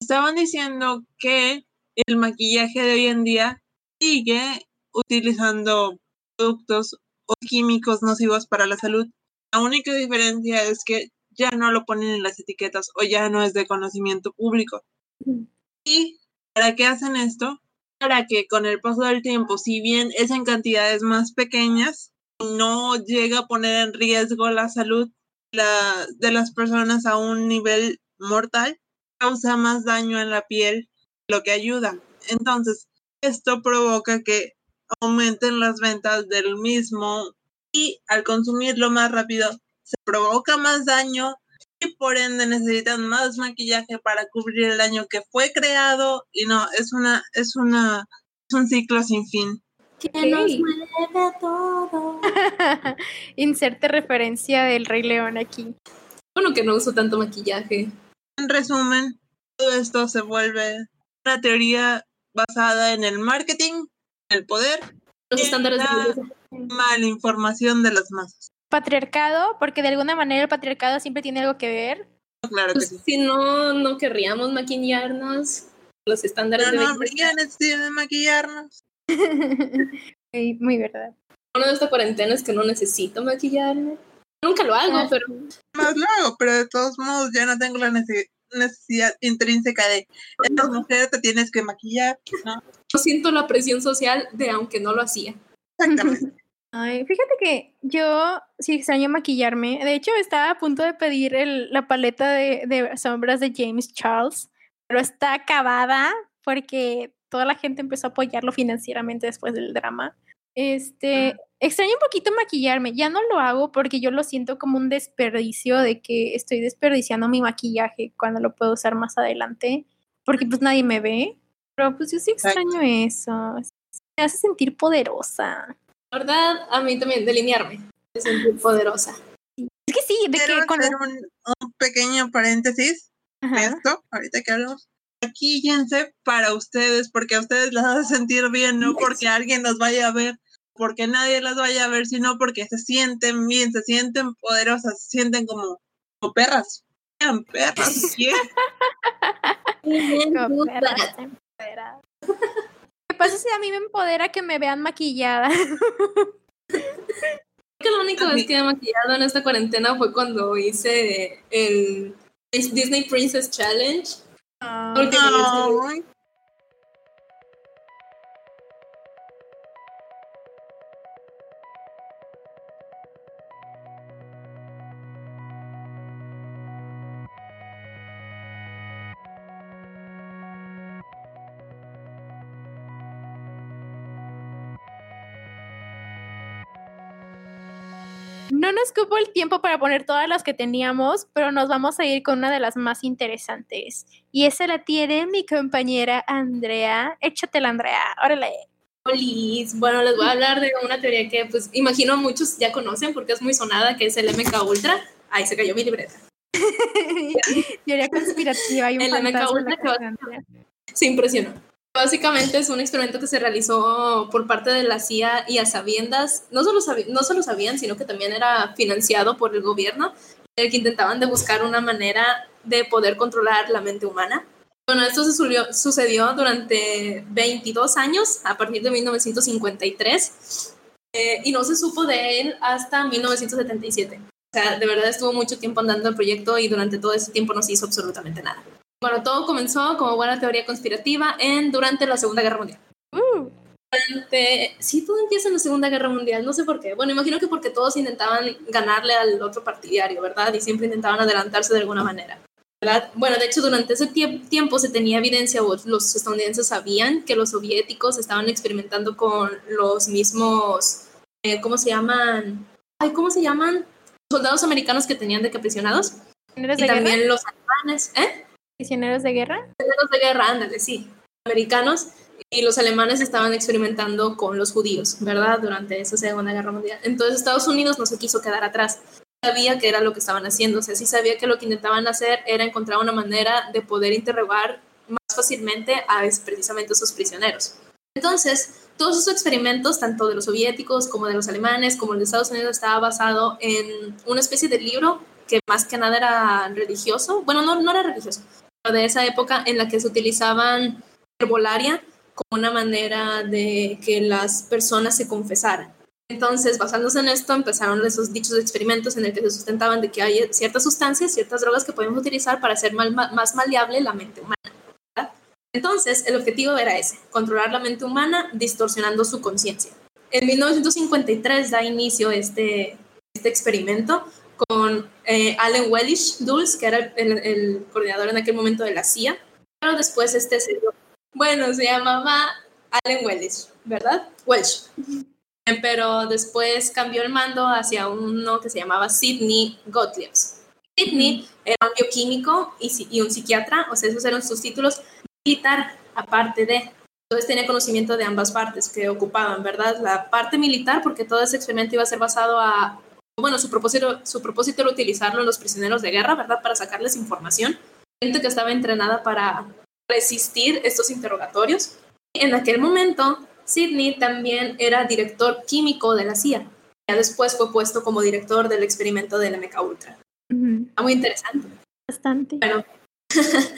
Estaban diciendo que el maquillaje de hoy en día sigue utilizando productos o químicos nocivos para la salud. La única diferencia es que ya no lo ponen en las etiquetas o ya no es de conocimiento público. ¿Y para qué hacen esto? Para que con el paso del tiempo, si bien es en cantidades más pequeñas, no llega a poner en riesgo la salud la- de las personas a un nivel mortal, causa más daño en la piel, lo que ayuda. Entonces, esto provoca que aumenten las ventas del mismo y al consumirlo más rápido se provoca más daño y por ende necesitan más maquillaje para cubrir el daño que fue creado y no, es una, es una, es un ciclo sin fin. Que nos mueve todo. Inserte referencia del Rey León aquí. Bueno, que no uso tanto maquillaje. En resumen, todo esto se vuelve una teoría basada en el marketing, el poder, Los estándares de la belleza. Mala información de las masas. Patriarcado, porque de alguna manera el patriarcado siempre tiene algo que ver. Claro que Pues, sí. si no, no querríamos maquillarnos. Los estándares Pero de no habría necesidad de maquillarnos. muy, muy verdad. Uno de esta cuarentena es que no necesito maquillarme. Nunca lo hago, Ah, pero Más lo hago, pero de todos modos ya no tengo la nece- necesidad intrínseca de eres mujer, te tienes que maquillar. ¿no? no siento la presión social de aunque no lo hacía. Exactamente. Ay, fíjate que yo sí extraño maquillarme. De hecho, estaba a punto de pedir el- la paleta de, de sombras de James Charles, pero está acabada porque toda la gente empezó a apoyarlo financieramente después del drama. Este, extraño un poquito maquillarme. Ya no lo hago porque yo lo siento como un desperdicio de que estoy desperdiciando mi maquillaje cuando lo puedo usar más adelante, porque pues nadie me ve. Pero pues yo sí Exacto. extraño eso. Me hace sentir poderosa. La verdad, a mí también, delinearme, me sentir poderosa. Es que sí, de Quiero que con hacer un, un pequeño paréntesis de esto, ahorita que hablamos. Maquíllense para ustedes, porque a ustedes las hace sentir bien, no porque alguien los vaya a ver, porque nadie las vaya a ver, sino porque se sienten bien, se sienten poderosas, se sienten como, como perras. Sean perras. Cooperadas, empoderadas. ¿Qué pasa si a mí me empodera que me vean maquillada? Creo que la única vez que me he maquillado en esta cuarentena fue cuando hice el Disney Princess Challenge. Porque Ay, No nos cupo el tiempo para poner todas las que teníamos, pero nos vamos a ir con una de las más interesantes. Y esa la tiene mi compañera Andrea. Échatela, Andrea. Órale. Polis. Bueno, les voy a hablar de una teoría que, pues, imagino muchos ya conocen porque es muy sonada, que es el MK Ultra. Ay, se cayó mi libreta. Teoría conspirativa y un El MK Ultra que va-. Se impresionó. Básicamente es un experimento que se realizó por parte de la CIA y a sabiendas, no solo, no solo sabían, sino que también era financiado por el gobierno, el que intentaban de buscar una manera de poder controlar la mente humana. Bueno, esto sucedió durante 22 años, a partir de 1953, eh, y no se supo de él hasta 1977. O sea, de verdad estuvo mucho tiempo andando el proyecto y durante todo ese tiempo no se hizo absolutamente nada. Bueno, todo comenzó como buena teoría conspirativa en, durante la Segunda Guerra Mundial. Uh, Durante, sí, todo empieza en la Segunda Guerra Mundial, no sé por qué. Bueno, imagino que porque todos intentaban ganarle al otro partidario, ¿verdad? Y siempre intentaban adelantarse de alguna manera. ¿verdad? Bueno, de hecho, durante ese tie- tiempo se tenía evidencia, o los estadounidenses sabían que los soviéticos estaban experimentando con los mismos, eh, ¿cómo se llaman? Ay, ¿cómo se llaman? Soldados americanos que tenían de que prisionados. ¿Prisioneros Y guerra? también los alemanes, ¿eh? ¿Prisioneros de guerra? Prisioneros de guerra, ándale, sí, americanos, y los alemanes estaban experimentando con los judíos, ¿verdad? Durante esa Segunda Guerra Mundial. Entonces Estados Unidos no se quiso quedar atrás. Sabía que era lo que estaban haciendo, o sea, sí sabía que lo que intentaban hacer era encontrar una manera de poder interrogar más fácilmente a precisamente esos prisioneros. Entonces, todos esos experimentos, tanto de los soviéticos como de los alemanes, como el de Estados Unidos, estaba basado en una especie de libro que más que nada era religioso. Bueno, no, no era religioso, de esa época en la que se utilizaban herbolaria como una manera de que las personas se confesaran. Entonces, basándose en esto, empezaron esos dichos experimentos en el que se sustentaban de que hay ciertas sustancias, ciertas drogas que podemos utilizar para hacer más maleable la mente humana. Entonces, el objetivo era ese, controlar la mente humana distorsionando su conciencia. En 1953 da inicio este, este experimento eh, Allen Welsh Dulles, que era el, el- coordinador en aquel momento de la CIA, pero después este se dio- bueno, se llamaba Allen Welsh, ¿verdad? Welsh. Pero después cambió el mando hacia uno que se llamaba Sidney Gottlieb. Sidney era un bioquímico y, y un psiquiatra, o sea, esos eran sus títulos militar, aparte de. Entonces tenía conocimiento de ambas partes que ocupaban, ¿verdad? La parte militar, porque todo ese experimento iba a ser basado a, bueno, su propósito, su propósito era utilizarlo en los prisioneros de guerra, ¿verdad? Para sacarles información. Gente que estaba entrenada para resistir estos interrogatorios. En aquel momento, Sidney también era director químico de la CIA. Ya después fue puesto como director del experimento del MK Ultra. Está muy interesante. Bastante. Bueno,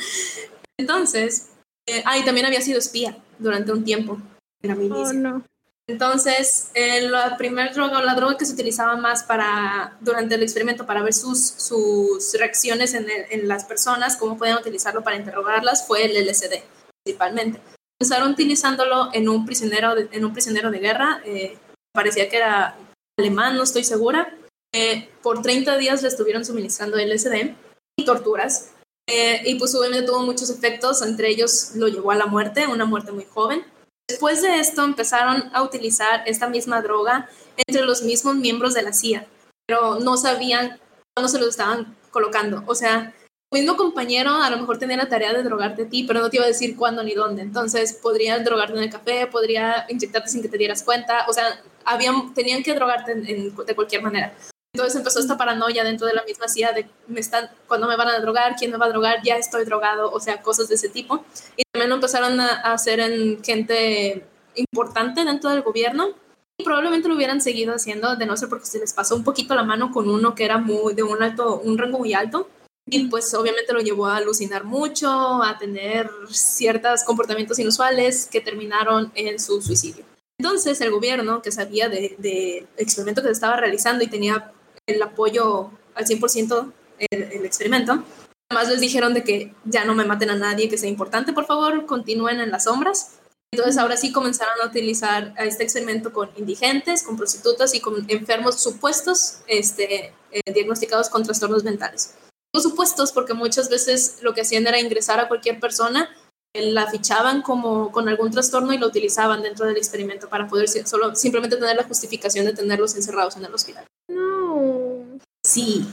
entonces, eh, ah, y también había sido espía durante un tiempo en la Oh, milicia. no. Entonces, eh, la primera droga, o la droga que se utilizaba más para, durante el experimento para ver sus, sus reacciones en, el- en las personas, cómo podían utilizarlo para interrogarlas, fue el LSD, principalmente. Empezaron utilizándolo en un prisionero de, en un prisionero de guerra, eh, parecía que era alemán, no estoy segura. Eh, por 30 días le estuvieron suministrando LSD y torturas. Eh, y pues obviamente tuvo muchos efectos, entre ellos lo llevó a la muerte, una muerte muy joven. Después de esto empezaron a utilizar esta misma droga entre los mismos miembros de la CIA, pero no sabían cuándo se lo estaban colocando. O sea, tu mismo compañero a lo mejor tenía la tarea de drogarte a ti, pero no te iba a decir cuándo ni dónde. Entonces, podrían drogarte en el café, podría inyectarte sin que te dieras cuenta. O sea, tenían que drogarte de cualquier manera. Entonces empezó esta paranoia dentro de la misma CIA de me están, cuándo me van a drogar, quién me va a drogar, ya estoy drogado, o sea, cosas de ese tipo. También lo empezaron a, hacer en gente importante dentro del gobierno y probablemente lo hubieran seguido haciendo de no ser porque se les pasó un poquito la mano con uno que era muy de un alto, un rango muy alto y pues obviamente lo llevó a alucinar mucho, a tener ciertos comportamientos inusuales que terminaron en su suicidio. Entonces el gobierno, que sabía del de experimento que se estaba realizando y tenía el apoyo al 100% el, el experimento. Además les dijeron de que ya no me maten a nadie que sea importante, por favor, continúen en las sombras. Entonces ahora sí comenzaron a utilizar este experimento con indigentes, con prostitutas y con enfermos supuestos este, eh, diagnosticados con trastornos mentales. Los supuestos porque muchas veces lo que hacían era ingresar a cualquier persona, la fichaban como con algún trastorno y lo utilizaban dentro del experimento para poder solo simplemente tener la justificación de tenerlos encerrados en el hospital. Sí.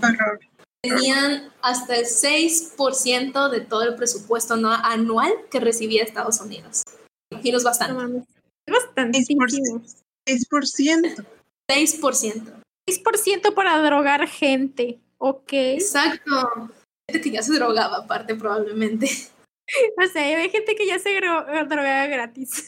Tenían hasta el 6% de todo el presupuesto anual que recibía Estados Unidos. Imaginos bastante. bastante. 6%. 6%. 6%. 6% para drogar gente. Ok. Exacto. Gente que ya se drogaba aparte probablemente. O sea, hay gente que ya se drogaba gratis.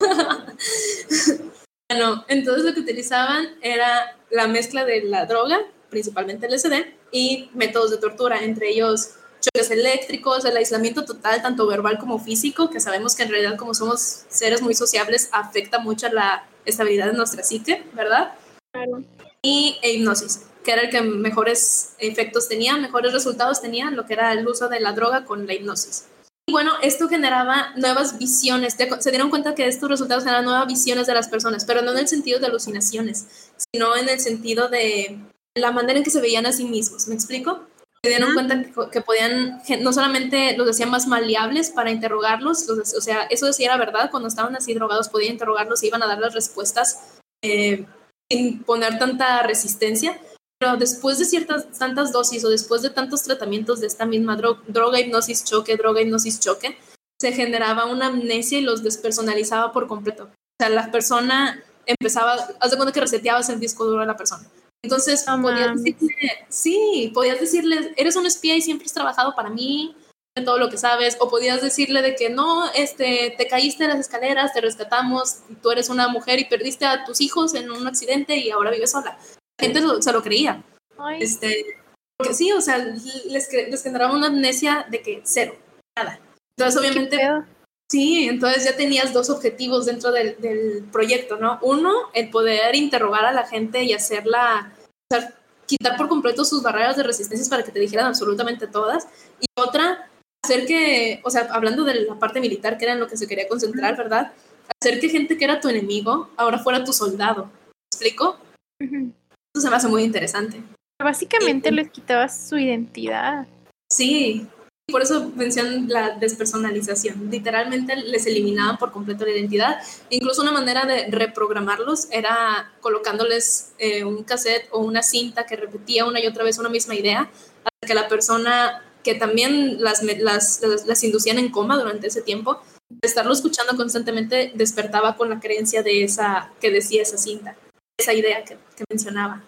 bueno, entonces lo que utilizaban era la mezcla de la droga principalmente el SD, y métodos de tortura, entre ellos choques eléctricos, el aislamiento total, tanto verbal como físico, que sabemos que en realidad como somos seres muy sociables, afecta mucho la estabilidad de nuestra psique, ¿verdad? Claro. Y e hipnosis, que era el que mejores efectos tenía, mejores resultados tenía, lo que era el uso de la droga con la hipnosis. Y bueno, esto generaba nuevas visiones. Se dieron cuenta que estos resultados eran nuevas visiones de las personas, pero no en el sentido de alucinaciones, sino en el sentido de la manera en que se veían a sí mismos, ¿me explico? Se dieron cuenta que, podían, no solamente los hacían más maleables para interrogarlos, o sea, eso decía era verdad, cuando estaban así drogados podían interrogarlos y iban a dar las respuestas eh, sin poner tanta resistencia, pero después de ciertas tantas dosis o después de tantos tratamientos de esta misma droga, hipnosis, choque, droga, hipnosis, choque, se generaba una amnesia y los despersonalizaba por completo. O sea, la persona empezaba, haz de cuenta que reseteabas el disco duro de la persona. Entonces, podías decirle, sí, podías decirle, eres un espía y siempre has trabajado para mí, de todo lo que sabes, o podías decirle de que no, este, te caíste de las escaleras, te rescatamos, tú eres una mujer y perdiste a tus hijos en un accidente y ahora vives sola. La gente se lo creía. Este, porque sí, o sea, les, les generaba una amnesia de que cero, nada. Entonces, obviamente, Sí, entonces ya tenías dos objetivos dentro del, del, proyecto, ¿no? Uno, el poder interrogar a la gente y hacerla, sea, quitar por completo sus barreras de resistencia para que te dijeran absolutamente todas. Y otra, hacer que, o sea, hablando de la parte militar, que era en lo que se quería concentrar, ¿verdad? Hacer que gente que era tu enemigo ahora fuera tu soldado. ¿Me explico? Eso se me hace muy interesante. Básicamente les quitabas su identidad. Sí, por eso mencionan la despersonalización. Literalmente les eliminaban por completo la identidad. Incluso una manera de reprogramarlos era colocándoles eh, un cassette o una cinta que repetía una y otra vez una misma idea, hasta que la persona que también las, las, las, inducían en coma durante ese tiempo, estarlo escuchando constantemente, despertaba con la creencia de esa que decía esa cinta, esa idea que, que mencionaba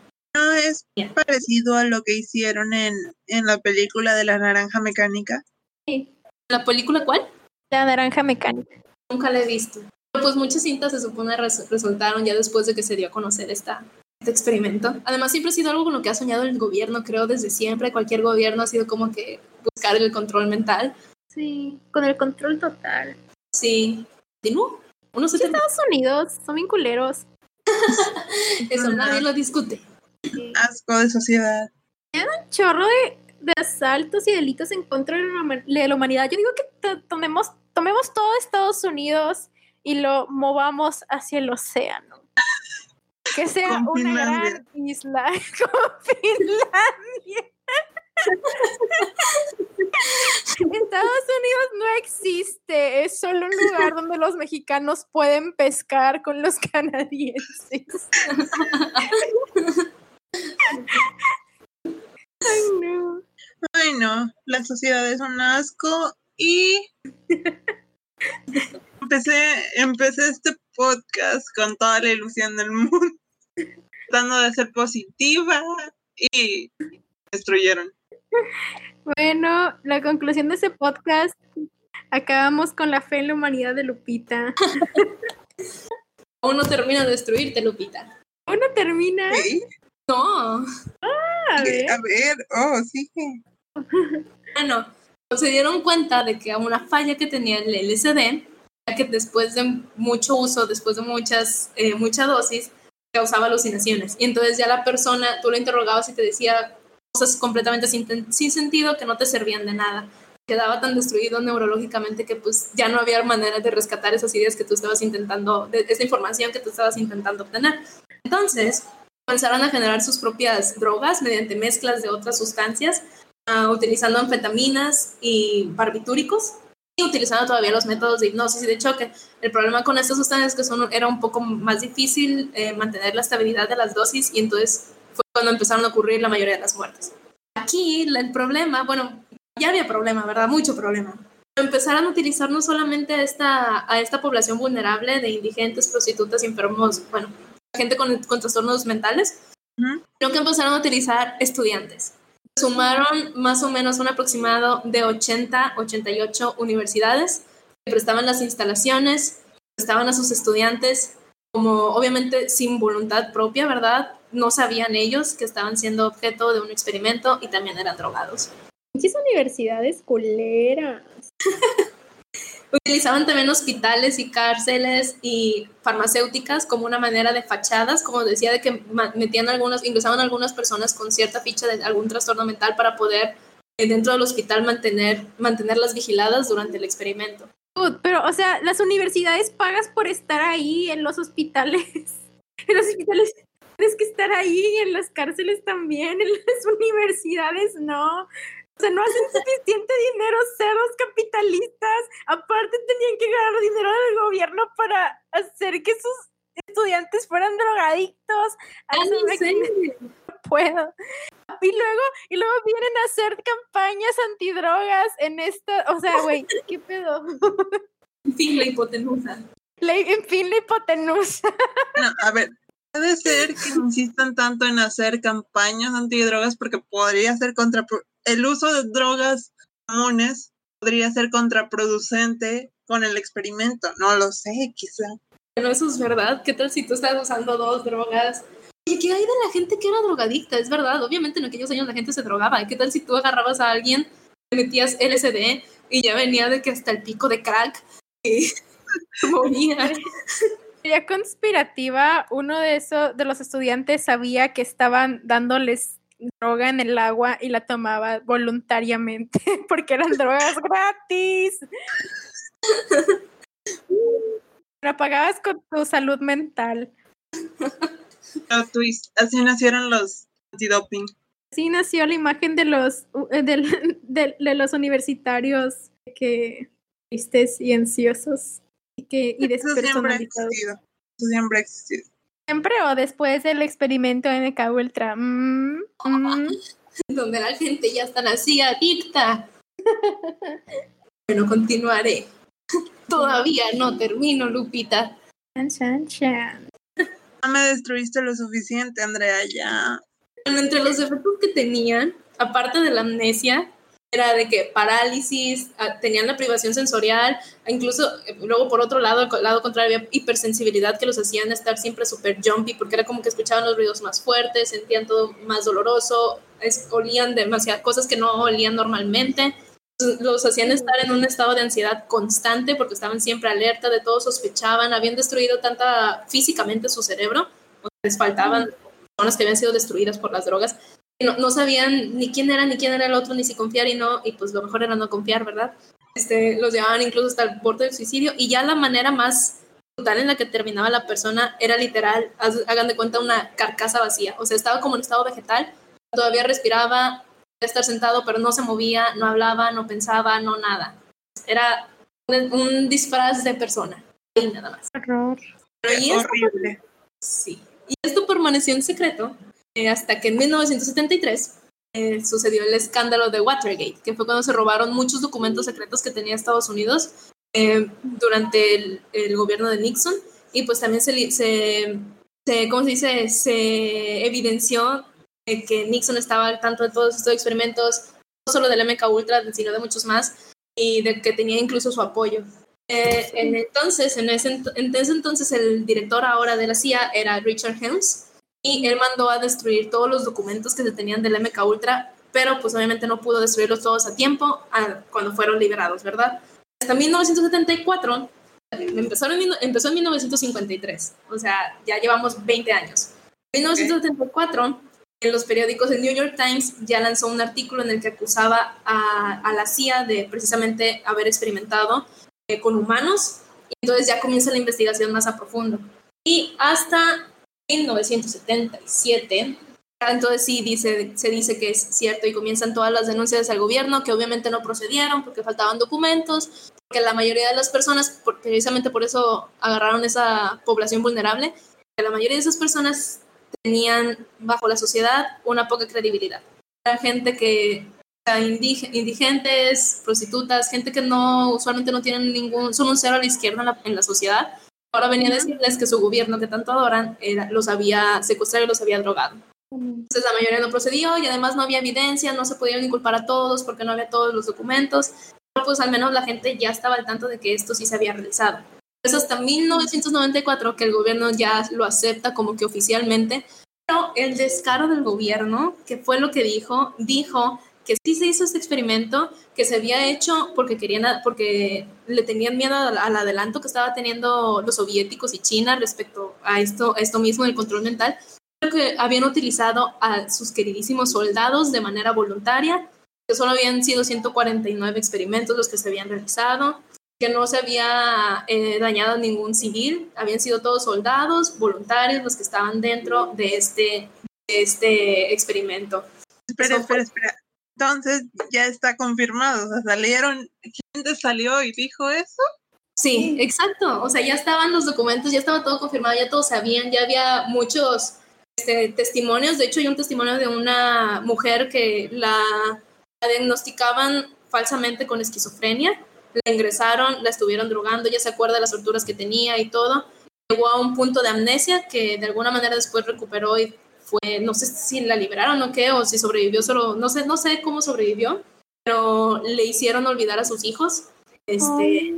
es parecido a lo que hicieron en, en la película de la naranja mecánica. Sí. ¿La película cuál? La naranja mecánica. Nunca la he visto. Pero pues muchas cintas se supone resultaron ya después de que se dio a conocer esta, este experimento. Además siempre ha sido algo con lo que ha soñado el gobierno, creo, desde siempre. Cualquier gobierno ha sido como que buscar el control mental. Sí, con el control total. Sí. ¿Continúo? Uno se Estados Unidos, son bien culeros. Eso nadie lo discute asco de sociedad. Hay un chorro de, de, asaltos y delitos en contra de la, humanidad. Yo digo que tomemos, tomemos todo Estados Unidos y lo movamos hacia el océano. que sea Con una Finlandia. gran isla como Finlandia. Estados Unidos no existe, es solo un lugar donde los mexicanos pueden pescar con los canadienses. Ay, no. Ay, no, la sociedad es un asco y empecé, empecé este podcast con toda la ilusión del mundo, tratando de ser positiva y destruyeron. Bueno, la conclusión de ese podcast, acabamos con la fe en la humanidad de Lupita. Aún no termina de destruirte, Lupita. Uno termina. ¿Sí? No. A ver. A ver, oh, sí. Bueno, se dieron cuenta de que una falla que tenía el LSD, que después de mucho uso, después de muchas, eh, mucha dosis, causaba alucinaciones. Y entonces ya la persona, tú lo interrogabas y te decía cosas completamente sin, sin sentido que no te servían de nada. Quedaba tan destruido neurológicamente que pues ya no había manera de rescatar esas ideas que tú estabas intentando, de, esa información que tú estabas intentando obtener. Entonces, comenzaron a generar sus propias drogas mediante mezclas de otras sustancias Uh, utilizando anfetaminas y barbitúricos y utilizando todavía los métodos de hipnosis y de choque. El problema con estas sustancias es que son, era un poco más difícil eh, mantener la estabilidad de las dosis y entonces fue cuando empezaron a ocurrir la mayoría de las muertes. Aquí el problema, bueno, ya había problema, ¿verdad? Mucho problema. Empezaron a utilizar no solamente a esta, a esta población vulnerable de indigentes, prostitutas, enfermos, bueno, gente con, con trastornos mentales, Uh -huh. sino que empezaron a utilizar estudiantes sumaron más o menos un aproximado de 80, 88 universidades que prestaban las instalaciones, prestaban a sus estudiantes, como obviamente sin voluntad propia, ¿verdad? No sabían ellos que estaban siendo objeto de un experimento y también eran drogados. Muchas universidades culeras. Utilizaban también hospitales y cárceles y farmacéuticas como una manera de fachadas, como decía, de que metían algunos, ingresaban algunas personas con cierta ficha de algún trastorno mental para poder eh, dentro del hospital mantener, mantenerlas vigiladas durante el experimento. Pero, o sea, las universidades pagas por estar ahí en los hospitales. En los hospitales tienes que estar ahí, en las cárceles también, en las universidades no. O sea, no hacen suficiente dinero cerdos capitalistas. Aparte tenían que ganar dinero del gobierno para hacer que sus estudiantes fueran drogadictos. Ay, no, sé. no puedo. Y luego, y luego vienen a hacer campañas antidrogas en esta, o sea, güey, ¿qué pedo? En fin, la hipotenusa. La, en fin, la hipotenusa. No, a ver, puede ser que insistan tanto en hacer campañas antidrogas porque podría ser contra el uso de drogas comunes podría ser contraproducente con el experimento. No lo sé, quizá. Bueno, eso es verdad. ¿Qué tal si tú estás usando dos drogas? Oye, ¿qué hay de la gente que era drogadicta? Es verdad, obviamente en aquellos años la gente se drogaba. ¿Qué tal si tú agarrabas a alguien, le metías LSD y ya venía de que hasta el pico de crack y moría? Sería conspirativa. Uno de esos de los estudiantes sabía que estaban dándoles droga en el agua y la tomaba voluntariamente porque eran drogas gratis. La pagabas con tu salud mental. Así nacieron los antidoping. Así nació la imagen de los de, de, de los universitarios que tristes y ansiosos y que y Eso siempre ha existido. Eso siempre ha existido. Siempre o después del experimento MK Ultra. Mm, mm. Donde la gente ya está así adicta. bueno, continuaré. Todavía no termino, Lupita. Chan, chan, chan. No me destruiste lo suficiente, Andrea, ya. Bueno, entre los efectos que tenían, aparte de la amnesia, era de que parálisis, tenían la privación sensorial, incluso luego por otro lado, al lado contrario, había hipersensibilidad que los hacían estar siempre súper jumpy, porque era como que escuchaban los ruidos más fuertes, sentían todo más doloroso, es, olían demasiadas cosas que no olían normalmente, los hacían estar en un estado de ansiedad constante porque estaban siempre alerta de todo, sospechaban, habían destruido tanta físicamente su cerebro, les faltaban personas que habían sido destruidas por las drogas, no, no, sabían ni quién era, ni quién era el otro, ni si confiar y no, y pues lo mejor era no confiar, ¿verdad? Este, los llevaban incluso hasta el borde del suicidio, y ya la manera más brutal en la que terminaba la persona era literal, hagan de cuenta, una carcasa vacía. O sea, estaba como en estado vegetal, todavía respiraba, estar sentado, pero no se movía, no hablaba, no pensaba, no nada. Era un, disfraz de persona y nada más. Horror. horrible. Sí. Y esto permaneció en secreto eh, hasta que en 1973 eh, sucedió el escándalo de Watergate, que fue cuando se robaron muchos documentos secretos que tenía Estados Unidos eh, durante el, gobierno de Nixon. Y pues también se, se, se ¿cómo se dice? Se evidenció que Nixon estaba al tanto de todos estos experimentos, no solo del MK Ultra, sino de muchos más, y de que tenía incluso su apoyo. Eh, en entonces, en ese, en ese entonces, el director ahora de la CIA era Richard Helms, y él mandó a destruir todos los documentos que se tenían del MK Ultra, pero pues obviamente no pudo destruirlos todos a tiempo cuando fueron liberados, ¿verdad? Hasta 1974, empezó en, empezó en 1953, o sea, ya llevamos 20 años. En 1974, en los periódicos, el New York Times ya lanzó un artículo en el que acusaba a, a la CIA de precisamente haber experimentado eh, con humanos, y entonces ya comienza la investigación más a profundo. Y hasta 1977, entonces sí dice, se dice que es cierto y comienzan todas las denuncias al gobierno que obviamente no procedieron porque faltaban documentos, porque la mayoría de las personas, precisamente por eso agarraron esa población vulnerable, que la mayoría de esas personas tenían bajo la sociedad una poca credibilidad. Era gente que, indigentes, prostitutas, gente que no, usualmente no tienen ningún, son un cero a la izquierda en la, sociedad. Ahora venía a decirles que su gobierno que tanto adoran era, los había secuestrado y los había drogado. Entonces la mayoría no procedió y además no había evidencia, no se podían inculpar a todos porque no había todos los documentos. Pero pues al menos la gente ya estaba al tanto de que esto sí se había realizado. Es hasta 1994 que el gobierno ya lo acepta como que oficialmente, pero el descaro del gobierno, que fue lo que dijo, dijo que sí se hizo este experimento, que se había hecho porque querían, porque le tenían miedo al, adelanto que estaba teniendo los soviéticos y China respecto a esto, a esto mismo del control mental, pero que habían utilizado a sus queridísimos soldados de manera voluntaria, que solo habían sido 149 experimentos los que se habían realizado, que no se había eh, dañado ningún civil, habían sido todos soldados, voluntarios, los que estaban dentro de este, este experimento. Espera, espera, espera. Entonces ya está confirmado, o sea, salieron, gente salió y dijo eso. Sí, exacto, o sea, ya estaban los documentos, ya estaba todo confirmado, ya todos sabían, ya había muchos este, testimonios, de hecho hay un testimonio de una mujer que la diagnosticaban falsamente con esquizofrenia la ingresaron, la estuvieron drogando, ya se acuerda de las torturas que tenía y todo. Llegó a un punto de amnesia que de alguna manera después recuperó y fue, no sé si la liberaron o qué, o si sobrevivió solo, no sé, no sé cómo sobrevivió, pero le hicieron olvidar a sus hijos. Este,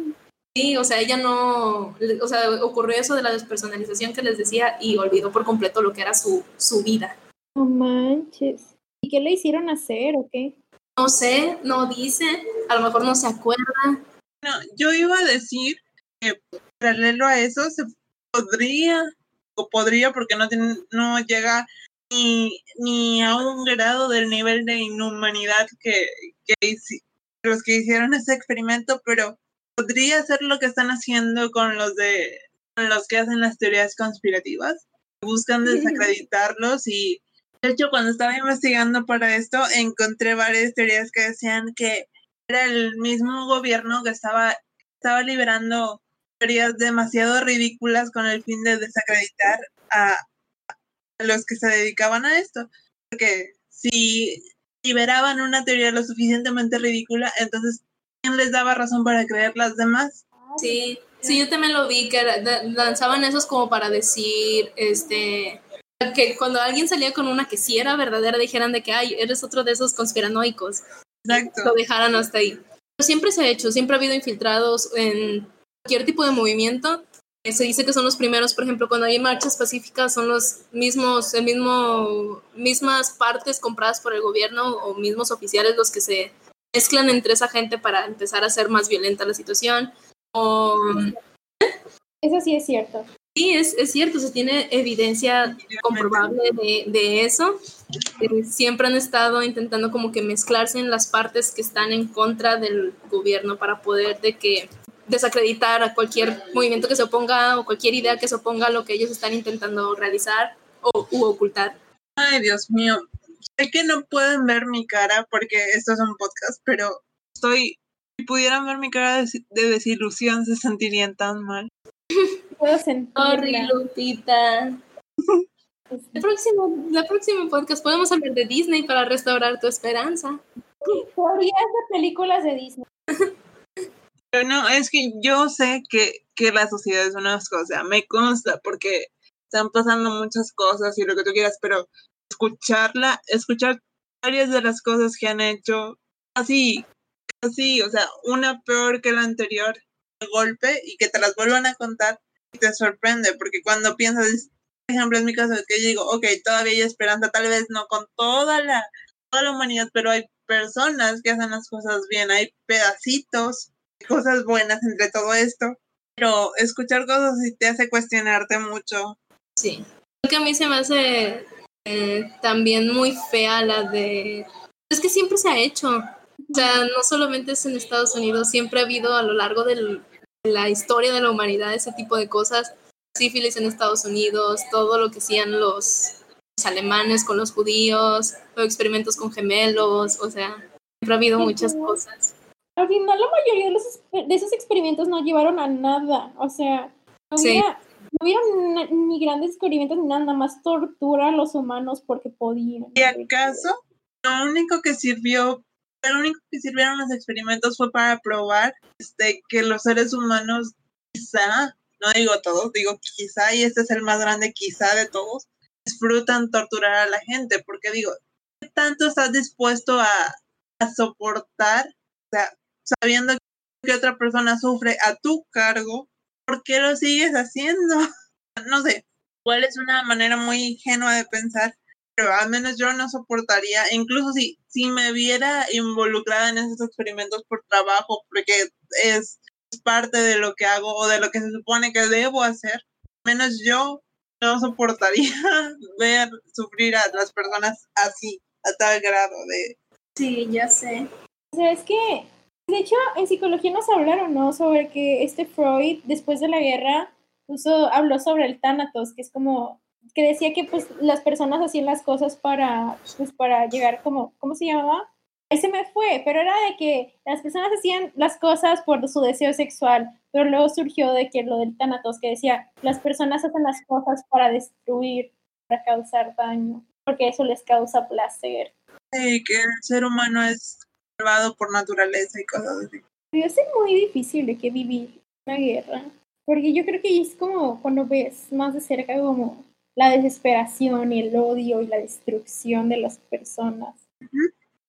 sí, o sea, ella no, o sea, ocurrió eso de la despersonalización que les decía y olvidó por completo lo que era su, su vida. No manches. ¿Y qué le hicieron hacer o qué? No sé, no dice, a lo mejor no se acuerda. No, yo iba a decir que paralelo a eso se podría, podría porque no, tiene, no llega ni, ni a un grado del nivel de inhumanidad que, que los que hicieron ese experimento, pero podría ser lo que están haciendo con los de con los que hacen las teorías conspirativas. Buscan desacreditarlos y de hecho, cuando estaba investigando para esto, encontré varias teorías que decían que era el mismo gobierno que estaba, estaba liberando teorías demasiado ridículas con el fin de desacreditar a, los que se dedicaban a esto. Porque si liberaban una teoría lo suficientemente ridícula, entonces, ¿quién les daba razón para creer las demás? Sí, sí, yo también lo vi, que lanzaban esos como para decir, este, que cuando alguien salía con una que sí era verdadera, dijeran de que, ay, eres otro de esos conspiranoicos. Exacto. Lo dejaran hasta ahí. Pero siempre se ha hecho, siempre ha habido infiltrados en cualquier tipo de movimiento. Se dice que son los primeros, por ejemplo, cuando hay marchas pacíficas, son los mismos, el mismo, mismas partes compradas por el gobierno o mismos oficiales los que se mezclan entre esa gente para empezar a hacer más violenta la situación. O... Eso sí es cierto. Sí, es, es cierto, se tiene evidencia comprobable de, de eso. Eh, siempre han estado intentando como que mezclarse en las partes que están en contra del gobierno para poder de que desacreditar a cualquier movimiento que se oponga o cualquier idea que se oponga a lo que ellos están intentando realizar o u ocultar. Ay, Dios mío. Sé que no pueden ver mi cara porque esto es un podcast, pero estoy. Si pudieran ver mi cara de, de desilusión, se sentirían tan mal. Puedo sentirla. Lupita. El próximo, la próxima podcast podemos hablar de Disney para restaurar tu esperanza. Teorías de películas de Disney. Pero no, es que yo sé que, que la sociedad es una cosa, me consta porque están pasando muchas cosas y lo que tú quieras, pero escucharla, escuchar varias de las cosas que han hecho, así, así, o sea, una peor que la anterior, de golpe, y que te las vuelvan a contar, y te sorprende, porque cuando piensas, por ejemplo, en mi caso, que yo digo, ok, todavía hay esperanza, tal vez no con toda la, toda la humanidad, pero hay personas que hacen las cosas bien, hay pedacitos, cosas buenas entre todo esto, pero escuchar cosas sí te hace cuestionarte mucho. Sí. Lo que a mí se me hace eh, también muy fea la de... Es que siempre se ha hecho. O sea, no solamente es en Estados Unidos, siempre ha habido a lo largo del- de la historia de la humanidad ese tipo de cosas. Sífilis en Estados Unidos, todo lo que hacían los, los alemanes con los judíos, o experimentos con gemelos, o sea, siempre ha habido muchas cosas. Al final, la mayoría de, los, de esos experimentos no llevaron a nada. O sea, no Sí. hubiera, no hubieron na- ni grandes experimentos ni nada, nada más tortura a los humanos porque podían. ¿Y acaso lo único que sirvió, lo único que sirvieron los experimentos fue para probar este, que los seres humanos quizá, no digo todos, digo quizá, y este es el más grande quizá de todos, disfrutan torturar a la gente, porque digo, ¿qué tanto estás dispuesto a, a soportar, o sea, sabiendo que otra persona sufre a tu cargo, ¿por qué lo sigues haciendo? No sé, igual es una manera muy ingenua de pensar, pero al menos yo no soportaría, incluso si, si me viera involucrada en esos experimentos por trabajo, porque es, es parte de lo que hago o de lo que se supone que debo hacer, menos yo no soportaría ver sufrir a las personas así, a tal grado de... Sí, ya sé. O sea, es que, de hecho, en psicología nos hablaron, ¿no? Sobre que este Freud, después de la guerra, puso, habló sobre el Thanatos, que es como, que decía que pues las personas hacían las cosas para, pues para llegar como, ¿cómo se llamaba? Ahí se me fue, pero era de que las personas hacían las cosas por su deseo sexual, pero luego surgió de que lo del Thanatos, que decía, las personas hacen las cosas para destruir, para causar daño, porque eso les causa placer. Sí, que el ser humano es salvado por naturaleza y cosas así. Debe ser muy difícil de que vivir una guerra, porque yo creo que es como cuando ves más de cerca como la desesperación y el odio y la destrucción de las personas.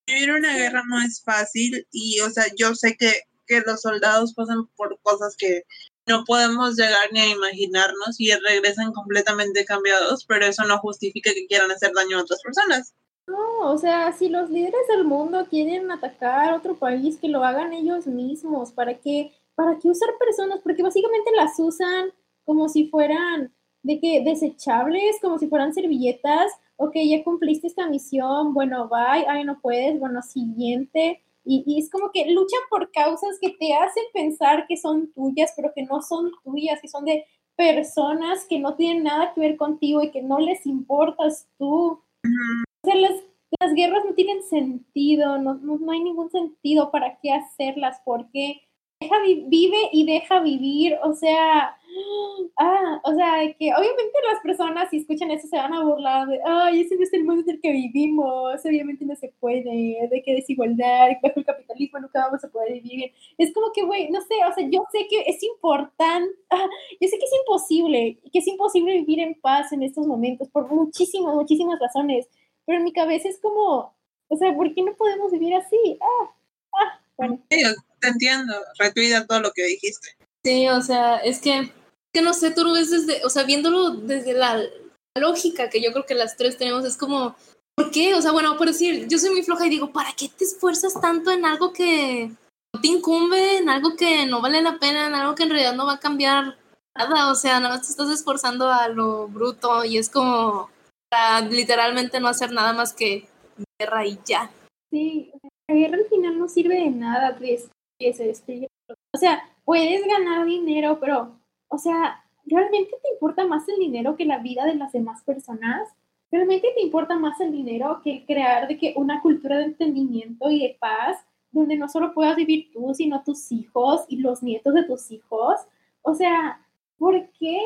Vivir una guerra no es fácil y, o sea, yo sé que, que los soldados pasan por cosas que no podemos llegar ni a imaginarnos y regresan completamente cambiados, pero eso no justifica que quieran hacer daño a otras personas. No, o sea, si los líderes del mundo quieren atacar a otro país, que lo hagan ellos mismos. ¿Para qué, para qué usar personas? Porque básicamente las usan como si fueran de que desechables, como si fueran servilletas. Ok, ya cumpliste esta misión, bueno, bye, ay, no puedes, bueno, siguiente. Y, y es como que luchan por causas que te hacen pensar que son tuyas, pero que no son tuyas, que son de personas que no tienen nada que ver contigo y que no les importas tú. O sea, las, guerras no tienen sentido, no, no, no hay ningún sentido para qué hacerlas, porque deja vi- vive y deja vivir, o sea, ah, o sea, que obviamente las personas si escuchan eso se van a burlar de, ay, ese no es el mundo en el que vivimos, obviamente no se puede, de qué desigualdad, bajo el capitalismo nunca vamos a poder vivir. Es como que, güey, no sé, o sea, yo sé que es importante, ah, yo sé que es imposible, que es imposible vivir en paz en estos momentos por muchísimas, muchísimas razones, pero en mi cabeza es como, o sea, ¿por qué no podemos vivir así? Ah, ah, bueno. Sí, te entiendo, retuida todo lo que dijiste. Sí, o sea, es que, que no sé, tú lo ves desde, o sea, viéndolo desde la lógica que yo creo que las tres tenemos, es como, ¿por qué? O sea, bueno, por decir, yo soy muy floja y digo, ¿para qué te esfuerzas tanto en algo que no te incumbe, en algo que no vale la pena, en algo que en realidad no va a cambiar nada? O sea, nada más te estás esforzando a lo bruto y es como para literalmente no hacer nada más que guerra y ya. Sí, la guerra al final no sirve de nada, que se destruye O sea, puedes ganar dinero, pero, o sea, ¿realmente te importa más el dinero que la vida de las demás personas? ¿Realmente te importa más el dinero que crear de que una cultura de entendimiento y de paz donde no solo puedas vivir tú, sino tus hijos y los nietos de tus hijos? O sea, ¿por qué?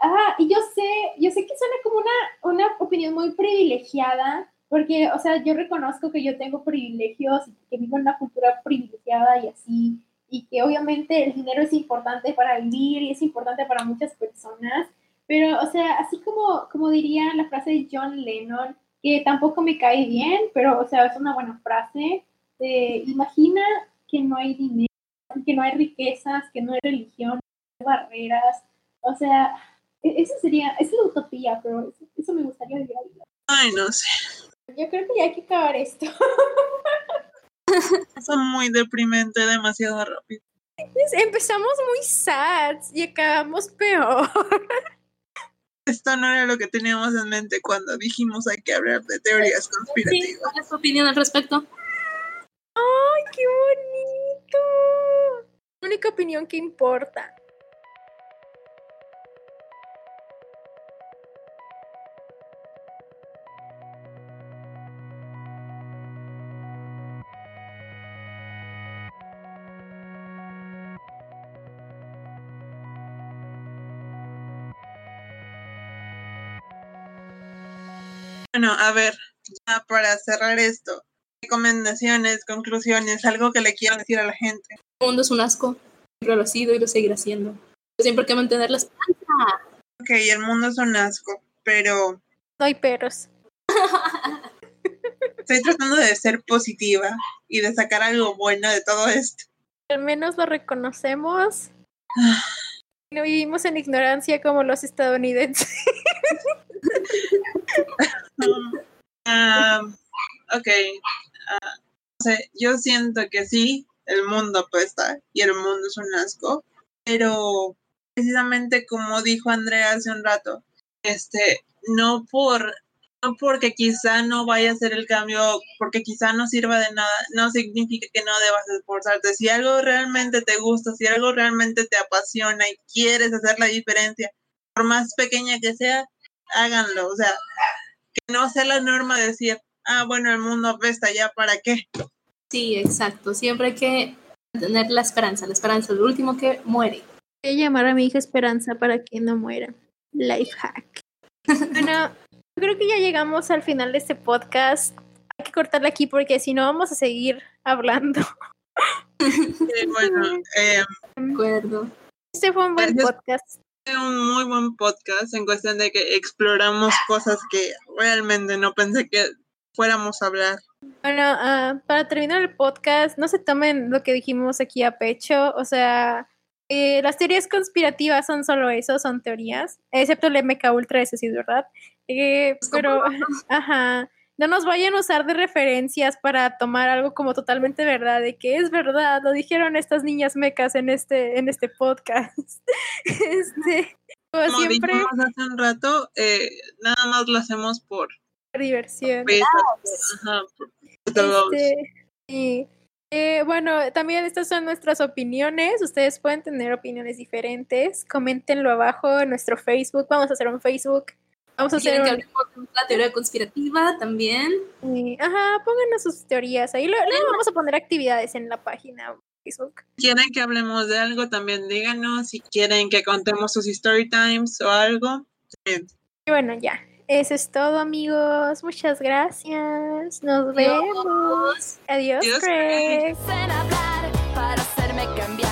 Ah, y yo sé, yo sé que suena como una, una opinión muy privilegiada, porque, o sea, yo reconozco que yo tengo privilegios, que vivo en una cultura privilegiada y así, y que obviamente el dinero es importante para vivir y es importante para muchas personas, pero, o sea, así como, como diría la frase de John Lennon, que tampoco me cae bien, pero, o sea, es una buena frase, imagina que no hay dinero, que no hay riquezas, que no hay religión, no hay barreras, o sea, e-, eso sería, es la utopía, pero eso, me gustaría vivir ahí. Ay, no sé. Yo creo que ya hay que acabar esto. Es muy deprimente, demasiado rápido. Empezamos muy sad y acabamos peor. Esto no era lo que teníamos en mente cuando dijimos hay que hablar de teorías conspirativas. ¿Cuál es tu opinión al respecto? ¡Ay, qué bonito! La única opinión que importa. Bueno, a ver, ya para cerrar esto, recomendaciones, conclusiones, algo que le quieran decir a la gente. El mundo es un asco, siempre lo ha sido y lo seguirá siendo. Siempre hay que mantener la esperanza. Ok, el mundo es un asco, pero... No hay peros. Estoy tratando de ser positiva y de sacar algo bueno de todo esto. Al menos lo reconocemos. No vivimos en ignorancia como los estadounidenses. Um, ok. Uh, yo siento que sí, el mundo apesta y el mundo es un asco, pero precisamente como dijo Andrea hace un rato, este, no por no porque quizá no vaya a ser el cambio, porque quizá no sirva de nada, no significa que no debas esforzarte. Si algo realmente te gusta, si algo realmente te apasiona y quieres hacer la diferencia, por más pequeña que sea, háganlo. O sea, que no sea la norma decir, ah, bueno, el mundo apesta, ya, ¿para qué? Sí, exacto. Siempre hay que tener la esperanza. La esperanza es lo último que muere. Voy a llamar a mi hija Esperanza para que no muera. Life hack. bueno, yo creo que ya llegamos al final de este podcast. Hay que cortarle aquí porque si no vamos a seguir hablando. Sí, bueno, eh, acuerdo. Este fue un buen podcast un muy buen podcast en cuestión de que exploramos cosas que realmente no pensé que fuéramos a hablar. Bueno, uh, para terminar el podcast, no se tomen lo que dijimos aquí a pecho, o sea, eh, las teorías conspirativas son solo eso, son teorías, excepto el MK Ultra, ese sí es verdad. Eh, pero, ajá, no nos vayan a usar de referencias para tomar algo como totalmente verdad, de que es verdad, lo dijeron estas niñas mecas en este, en este podcast. este, como, siempre. Dijimos hace un rato, eh, nada más lo hacemos por diversión. Ajá, este, eh, bueno, también estas son nuestras opiniones. Ustedes pueden tener opiniones diferentes. Coméntenlo abajo en nuestro Facebook. Vamos a hacer un Facebook Vamos a hacer la teoría conspirativa también. ajá, pónganos sus teorías ahí. Luego, vamos a poner actividades en la página Facebook. ¿Quieren que hablemos de algo? También díganos. Si quieren que contemos sus story times o algo. Y bueno, ya. Eso es todo, amigos. Muchas gracias. Nos vemos. Adiós, Adiós Craig. Craig. para hacerme cambiar.